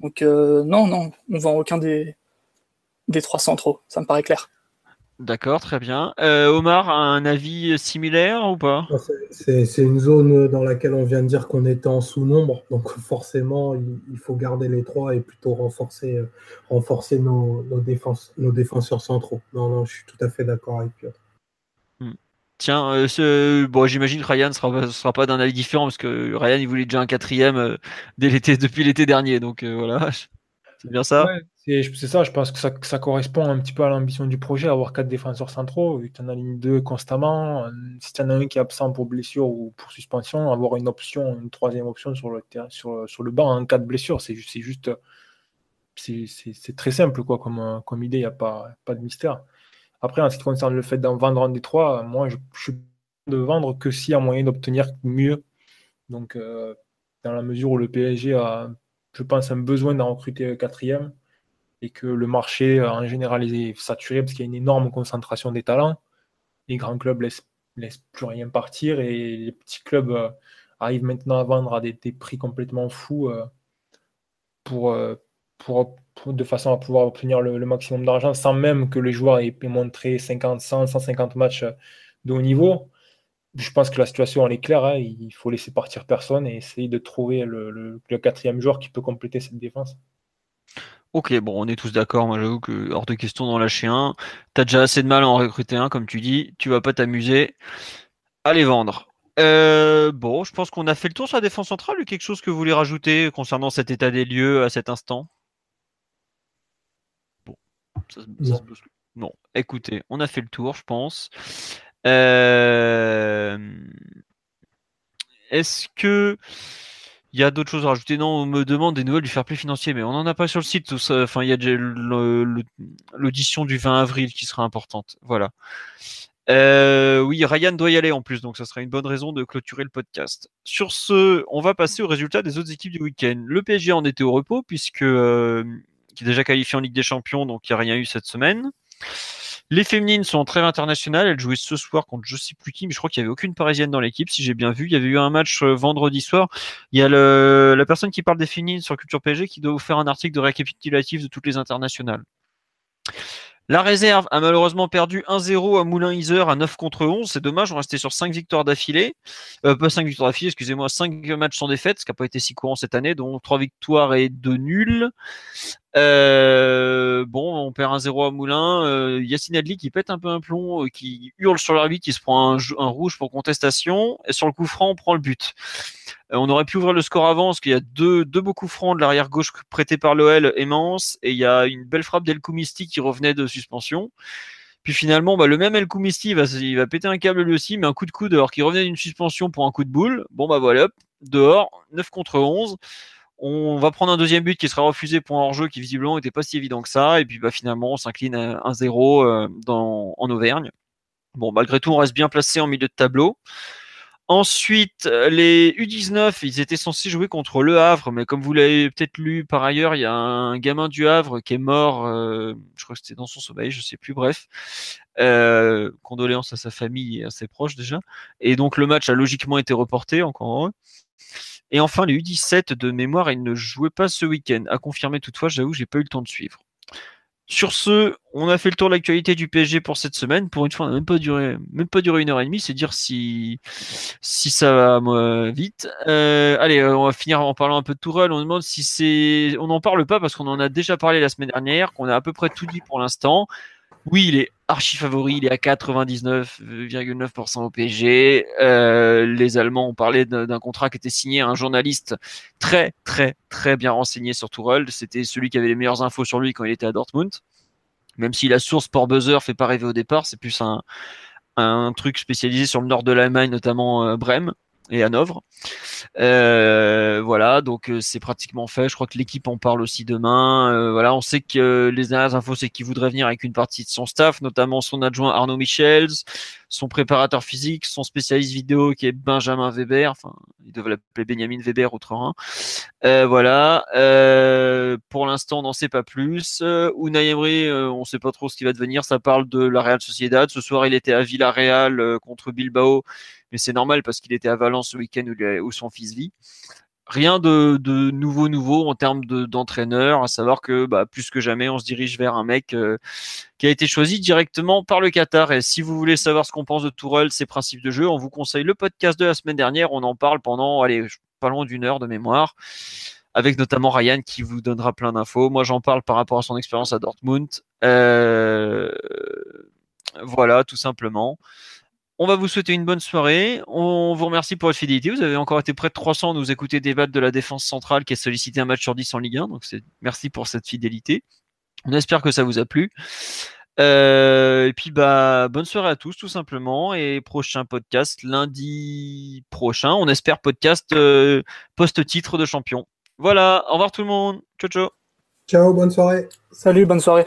Donc non, non, on vend aucun des, des trois centraux, ça me paraît clair. D'accord, très bien. Euh, Omar, un avis similaire ou pas? C'est une zone dans laquelle on vient de dire qu'on était en sous-nombre, donc forcément, il, faut garder les trois et plutôt renforcer, euh, renforcer nos, défenses, nos défenseurs centraux. Non, non, je suis tout à fait d'accord avec Piotr. Tiens, euh, bon, j'imagine que Ryan ne sera, sera, pas d'un avis différent parce que Ryan, il voulait déjà un quatrième dès l'été, depuis l'été dernier, donc voilà. C'est bien ça? C'est ça, je pense que ça, correspond un petit peu à l'ambition du projet, avoir quatre défenseurs centraux, vu que tu en as ligne deux constamment. Si tu en as un qui est absent pour blessure ou pour suspension, avoir une option, une troisième option sur le, sur, le banc en cas de blessure, c'est juste. C'est très simple quoi, comme, idée, il n'y a pas de mystère. Après, en ce qui concerne le fait d'en vendre un des trois, moi, je, suis de vendre que s'il y a moyen d'obtenir mieux. Donc, euh, dans la mesure où le PSG a je pense, un besoin d'en recruter quatrième et que le marché euh, en général est saturé parce qu'il y a une énorme concentration des talents. Les grands clubs laissent, laissent plus rien partir et les petits clubs euh, arrivent maintenant à vendre à des, prix complètement fous pour, pour, de façon à pouvoir obtenir le, maximum d'argent sans même que les joueurs aient montré 50, 100, 150 matchs de haut niveau je pense que la situation elle est claire. Hein. Il faut laisser partir personne et essayer de trouver le, quatrième joueur qui peut compléter cette défense. Ok, bon, on est tous d'accord. Moi, j'avoue que hors de question d'en lâcher un. T'as déjà assez de mal à en recruter un, comme tu dis. Tu vas pas t'amuser à les vendre. Euh, bon, je pense qu'on a fait le tour sur la défense centrale. Quelque chose que vous voulez rajouter concernant cet état des lieux à cet instant? Bon, non. écoutez, on a fait le tour, je pense. Euh, est-ce que il y a d'autres choses à rajouter? Non, on me demande des nouvelles du fair play financier, mais on n'en a pas sur le site. Enfin, il y a l'audition du 20 avril qui sera importante. Voilà. Euh, oui, Ryan doit y aller en plus, donc ça sera une bonne raison de clôturer le podcast. Sur ce, on va passer aux résultats des autres équipes du week-end. Le PSG en était au repos, puisque euh, qui est déjà qualifié en Ligue des Champions, donc il n'y a rien eu cette semaine. Les féminines sont en trêve internationale. Elles jouaient ce soir contre je sais plus qui, mais je crois qu'il n'y avait aucune parisienne dans l'équipe, si j'ai bien vu. Il y avait eu un match euh, vendredi soir. Il y a la personne qui parle des féminines sur Culture PSG qui doit vous faire un article de récapitulatif de toutes les internationales. La réserve a malheureusement perdu 1-0 à Moulin-Iser à 9 contre 11. C'est dommage, on restait sur 5 victoires d'affilée. Euh, pas 5 victoires d'affilée, excusez-moi, 5 matchs sans défaite, ce qui n'a pas été si courant cette année, dont 3 victoires et 2 nuls. Euh, bon, on perd 1-0 à Moulin. Euh, Yacine Adli qui pète un peu un plomb, euh, qui hurle sur l'arbitre, qui se prend un, un, rouge pour contestation. Et sur le coup franc, on prend le but. Euh, on aurait pu ouvrir le score avant, parce qu'il y a deux, deux beaux coups francs de l'arrière gauche prêté par l'OL, immense. Et il y a une belle frappe d'El Koumisti qui revenait de suspension. Puis finalement, bah, le même El Koumisti, il va, il va péter un câble lui aussi, mais un coup de coude alors qu'il revenait d'une suspension pour un coup de boule. Bon, bah voilà, dehors, 9 contre 11 on va prendre un deuxième but qui sera refusé pour un hors-jeu qui visiblement n'était pas si évident que ça. Et puis bah, finalement, on s'incline à 1-0 euh, en Auvergne. Bon, malgré tout, on reste bien placé en milieu de tableau. Ensuite, les U19, ils étaient censés jouer contre Le Havre, mais comme vous l'avez peut-être lu par ailleurs, il y a un gamin du Havre qui est mort, euh, je crois que c'était dans son sommeil, je sais plus, bref. Euh, condoléances à sa famille et à ses proches déjà. Et donc le match a logiquement été reporté, encore. Et enfin, les U17 de mémoire, ils ne jouaient pas ce week-end. À confirmer toutefois, j'avoue, j'ai pas eu le temps de suivre. Sur ce, on a fait le tour de l'actualité du PSG pour cette semaine. Pour une fois, on n'a même pas duré, une heure et demie. C'est dire si, si ça va vite. Euh, allez, euh, on va finir en parlant un peu de Tourelle. On demande si c'est, on n'en parle pas parce qu'on en a déjà parlé la semaine dernière, qu'on a à peu près tout dit pour l'instant. Oui, il est archi favori, il est à 99,9% au PSG. Euh, les Allemands ont parlé d'un contrat qui était signé à un journaliste très, très, très bien renseigné sur Tourelle. C'était celui qui avait les meilleures infos sur lui quand il était à Dortmund. Même si la source Port Buzzer fait pas rêver au départ, c'est plus un, un truc spécialisé sur le nord de l'Allemagne, notamment euh, Brême et Hanovre. Euh, voilà, donc euh, c'est pratiquement fait. Je crois que l'équipe en parle aussi demain. Euh, voilà, on sait que les dernières infos, c'est qu'il voudrait venir avec une partie de son staff, notamment son adjoint Arnaud Michels, son préparateur physique, son spécialiste vidéo qui est Benjamin Weber. Enfin, il devrait l'appeler Benjamin Weber outre-Rhin. Euh, voilà. pour l'instant, on n'en sait pas plus. Unai Emery, on sait pas trop ce qui va devenir. Ça parle de la Real Sociedad. Ce soir, il était à Villarreal contre Bilbao mais c'est normal parce qu'il était à Valence ce week-end où, son fils vit. Rien de, nouveau nouveau en termes d'entraîneur, à savoir que bah, plus que jamais, on se dirige vers un mec euh, qui a été choisi directement par le Qatar. Et si vous voulez savoir ce qu'on pense de Tourelle, ses principes de jeu, on vous conseille le podcast de la semaine dernière. On en parle pendant, allez, pas loin d'une heure de mémoire avec notamment Ryan qui vous donnera plein d'infos. Moi, j'en parle par rapport à son expérience à Dortmund. Euh, voilà, tout simplement. On va vous souhaiter une bonne soirée. On vous remercie pour votre fidélité. Vous avez encore été près de 300 à nous écouter débattre de la défense centrale qui a sollicité un match sur 10 en Ligue 1. Donc merci pour cette fidélité. On espère que ça vous a plu. Euh, et puis bah bonne soirée à tous tout simplement et prochain podcast lundi prochain. On espère podcast euh, post-titre de champion. Voilà, au revoir tout le monde. Ciao ciao. Ciao, bonne soirée. Salut, bonne soirée.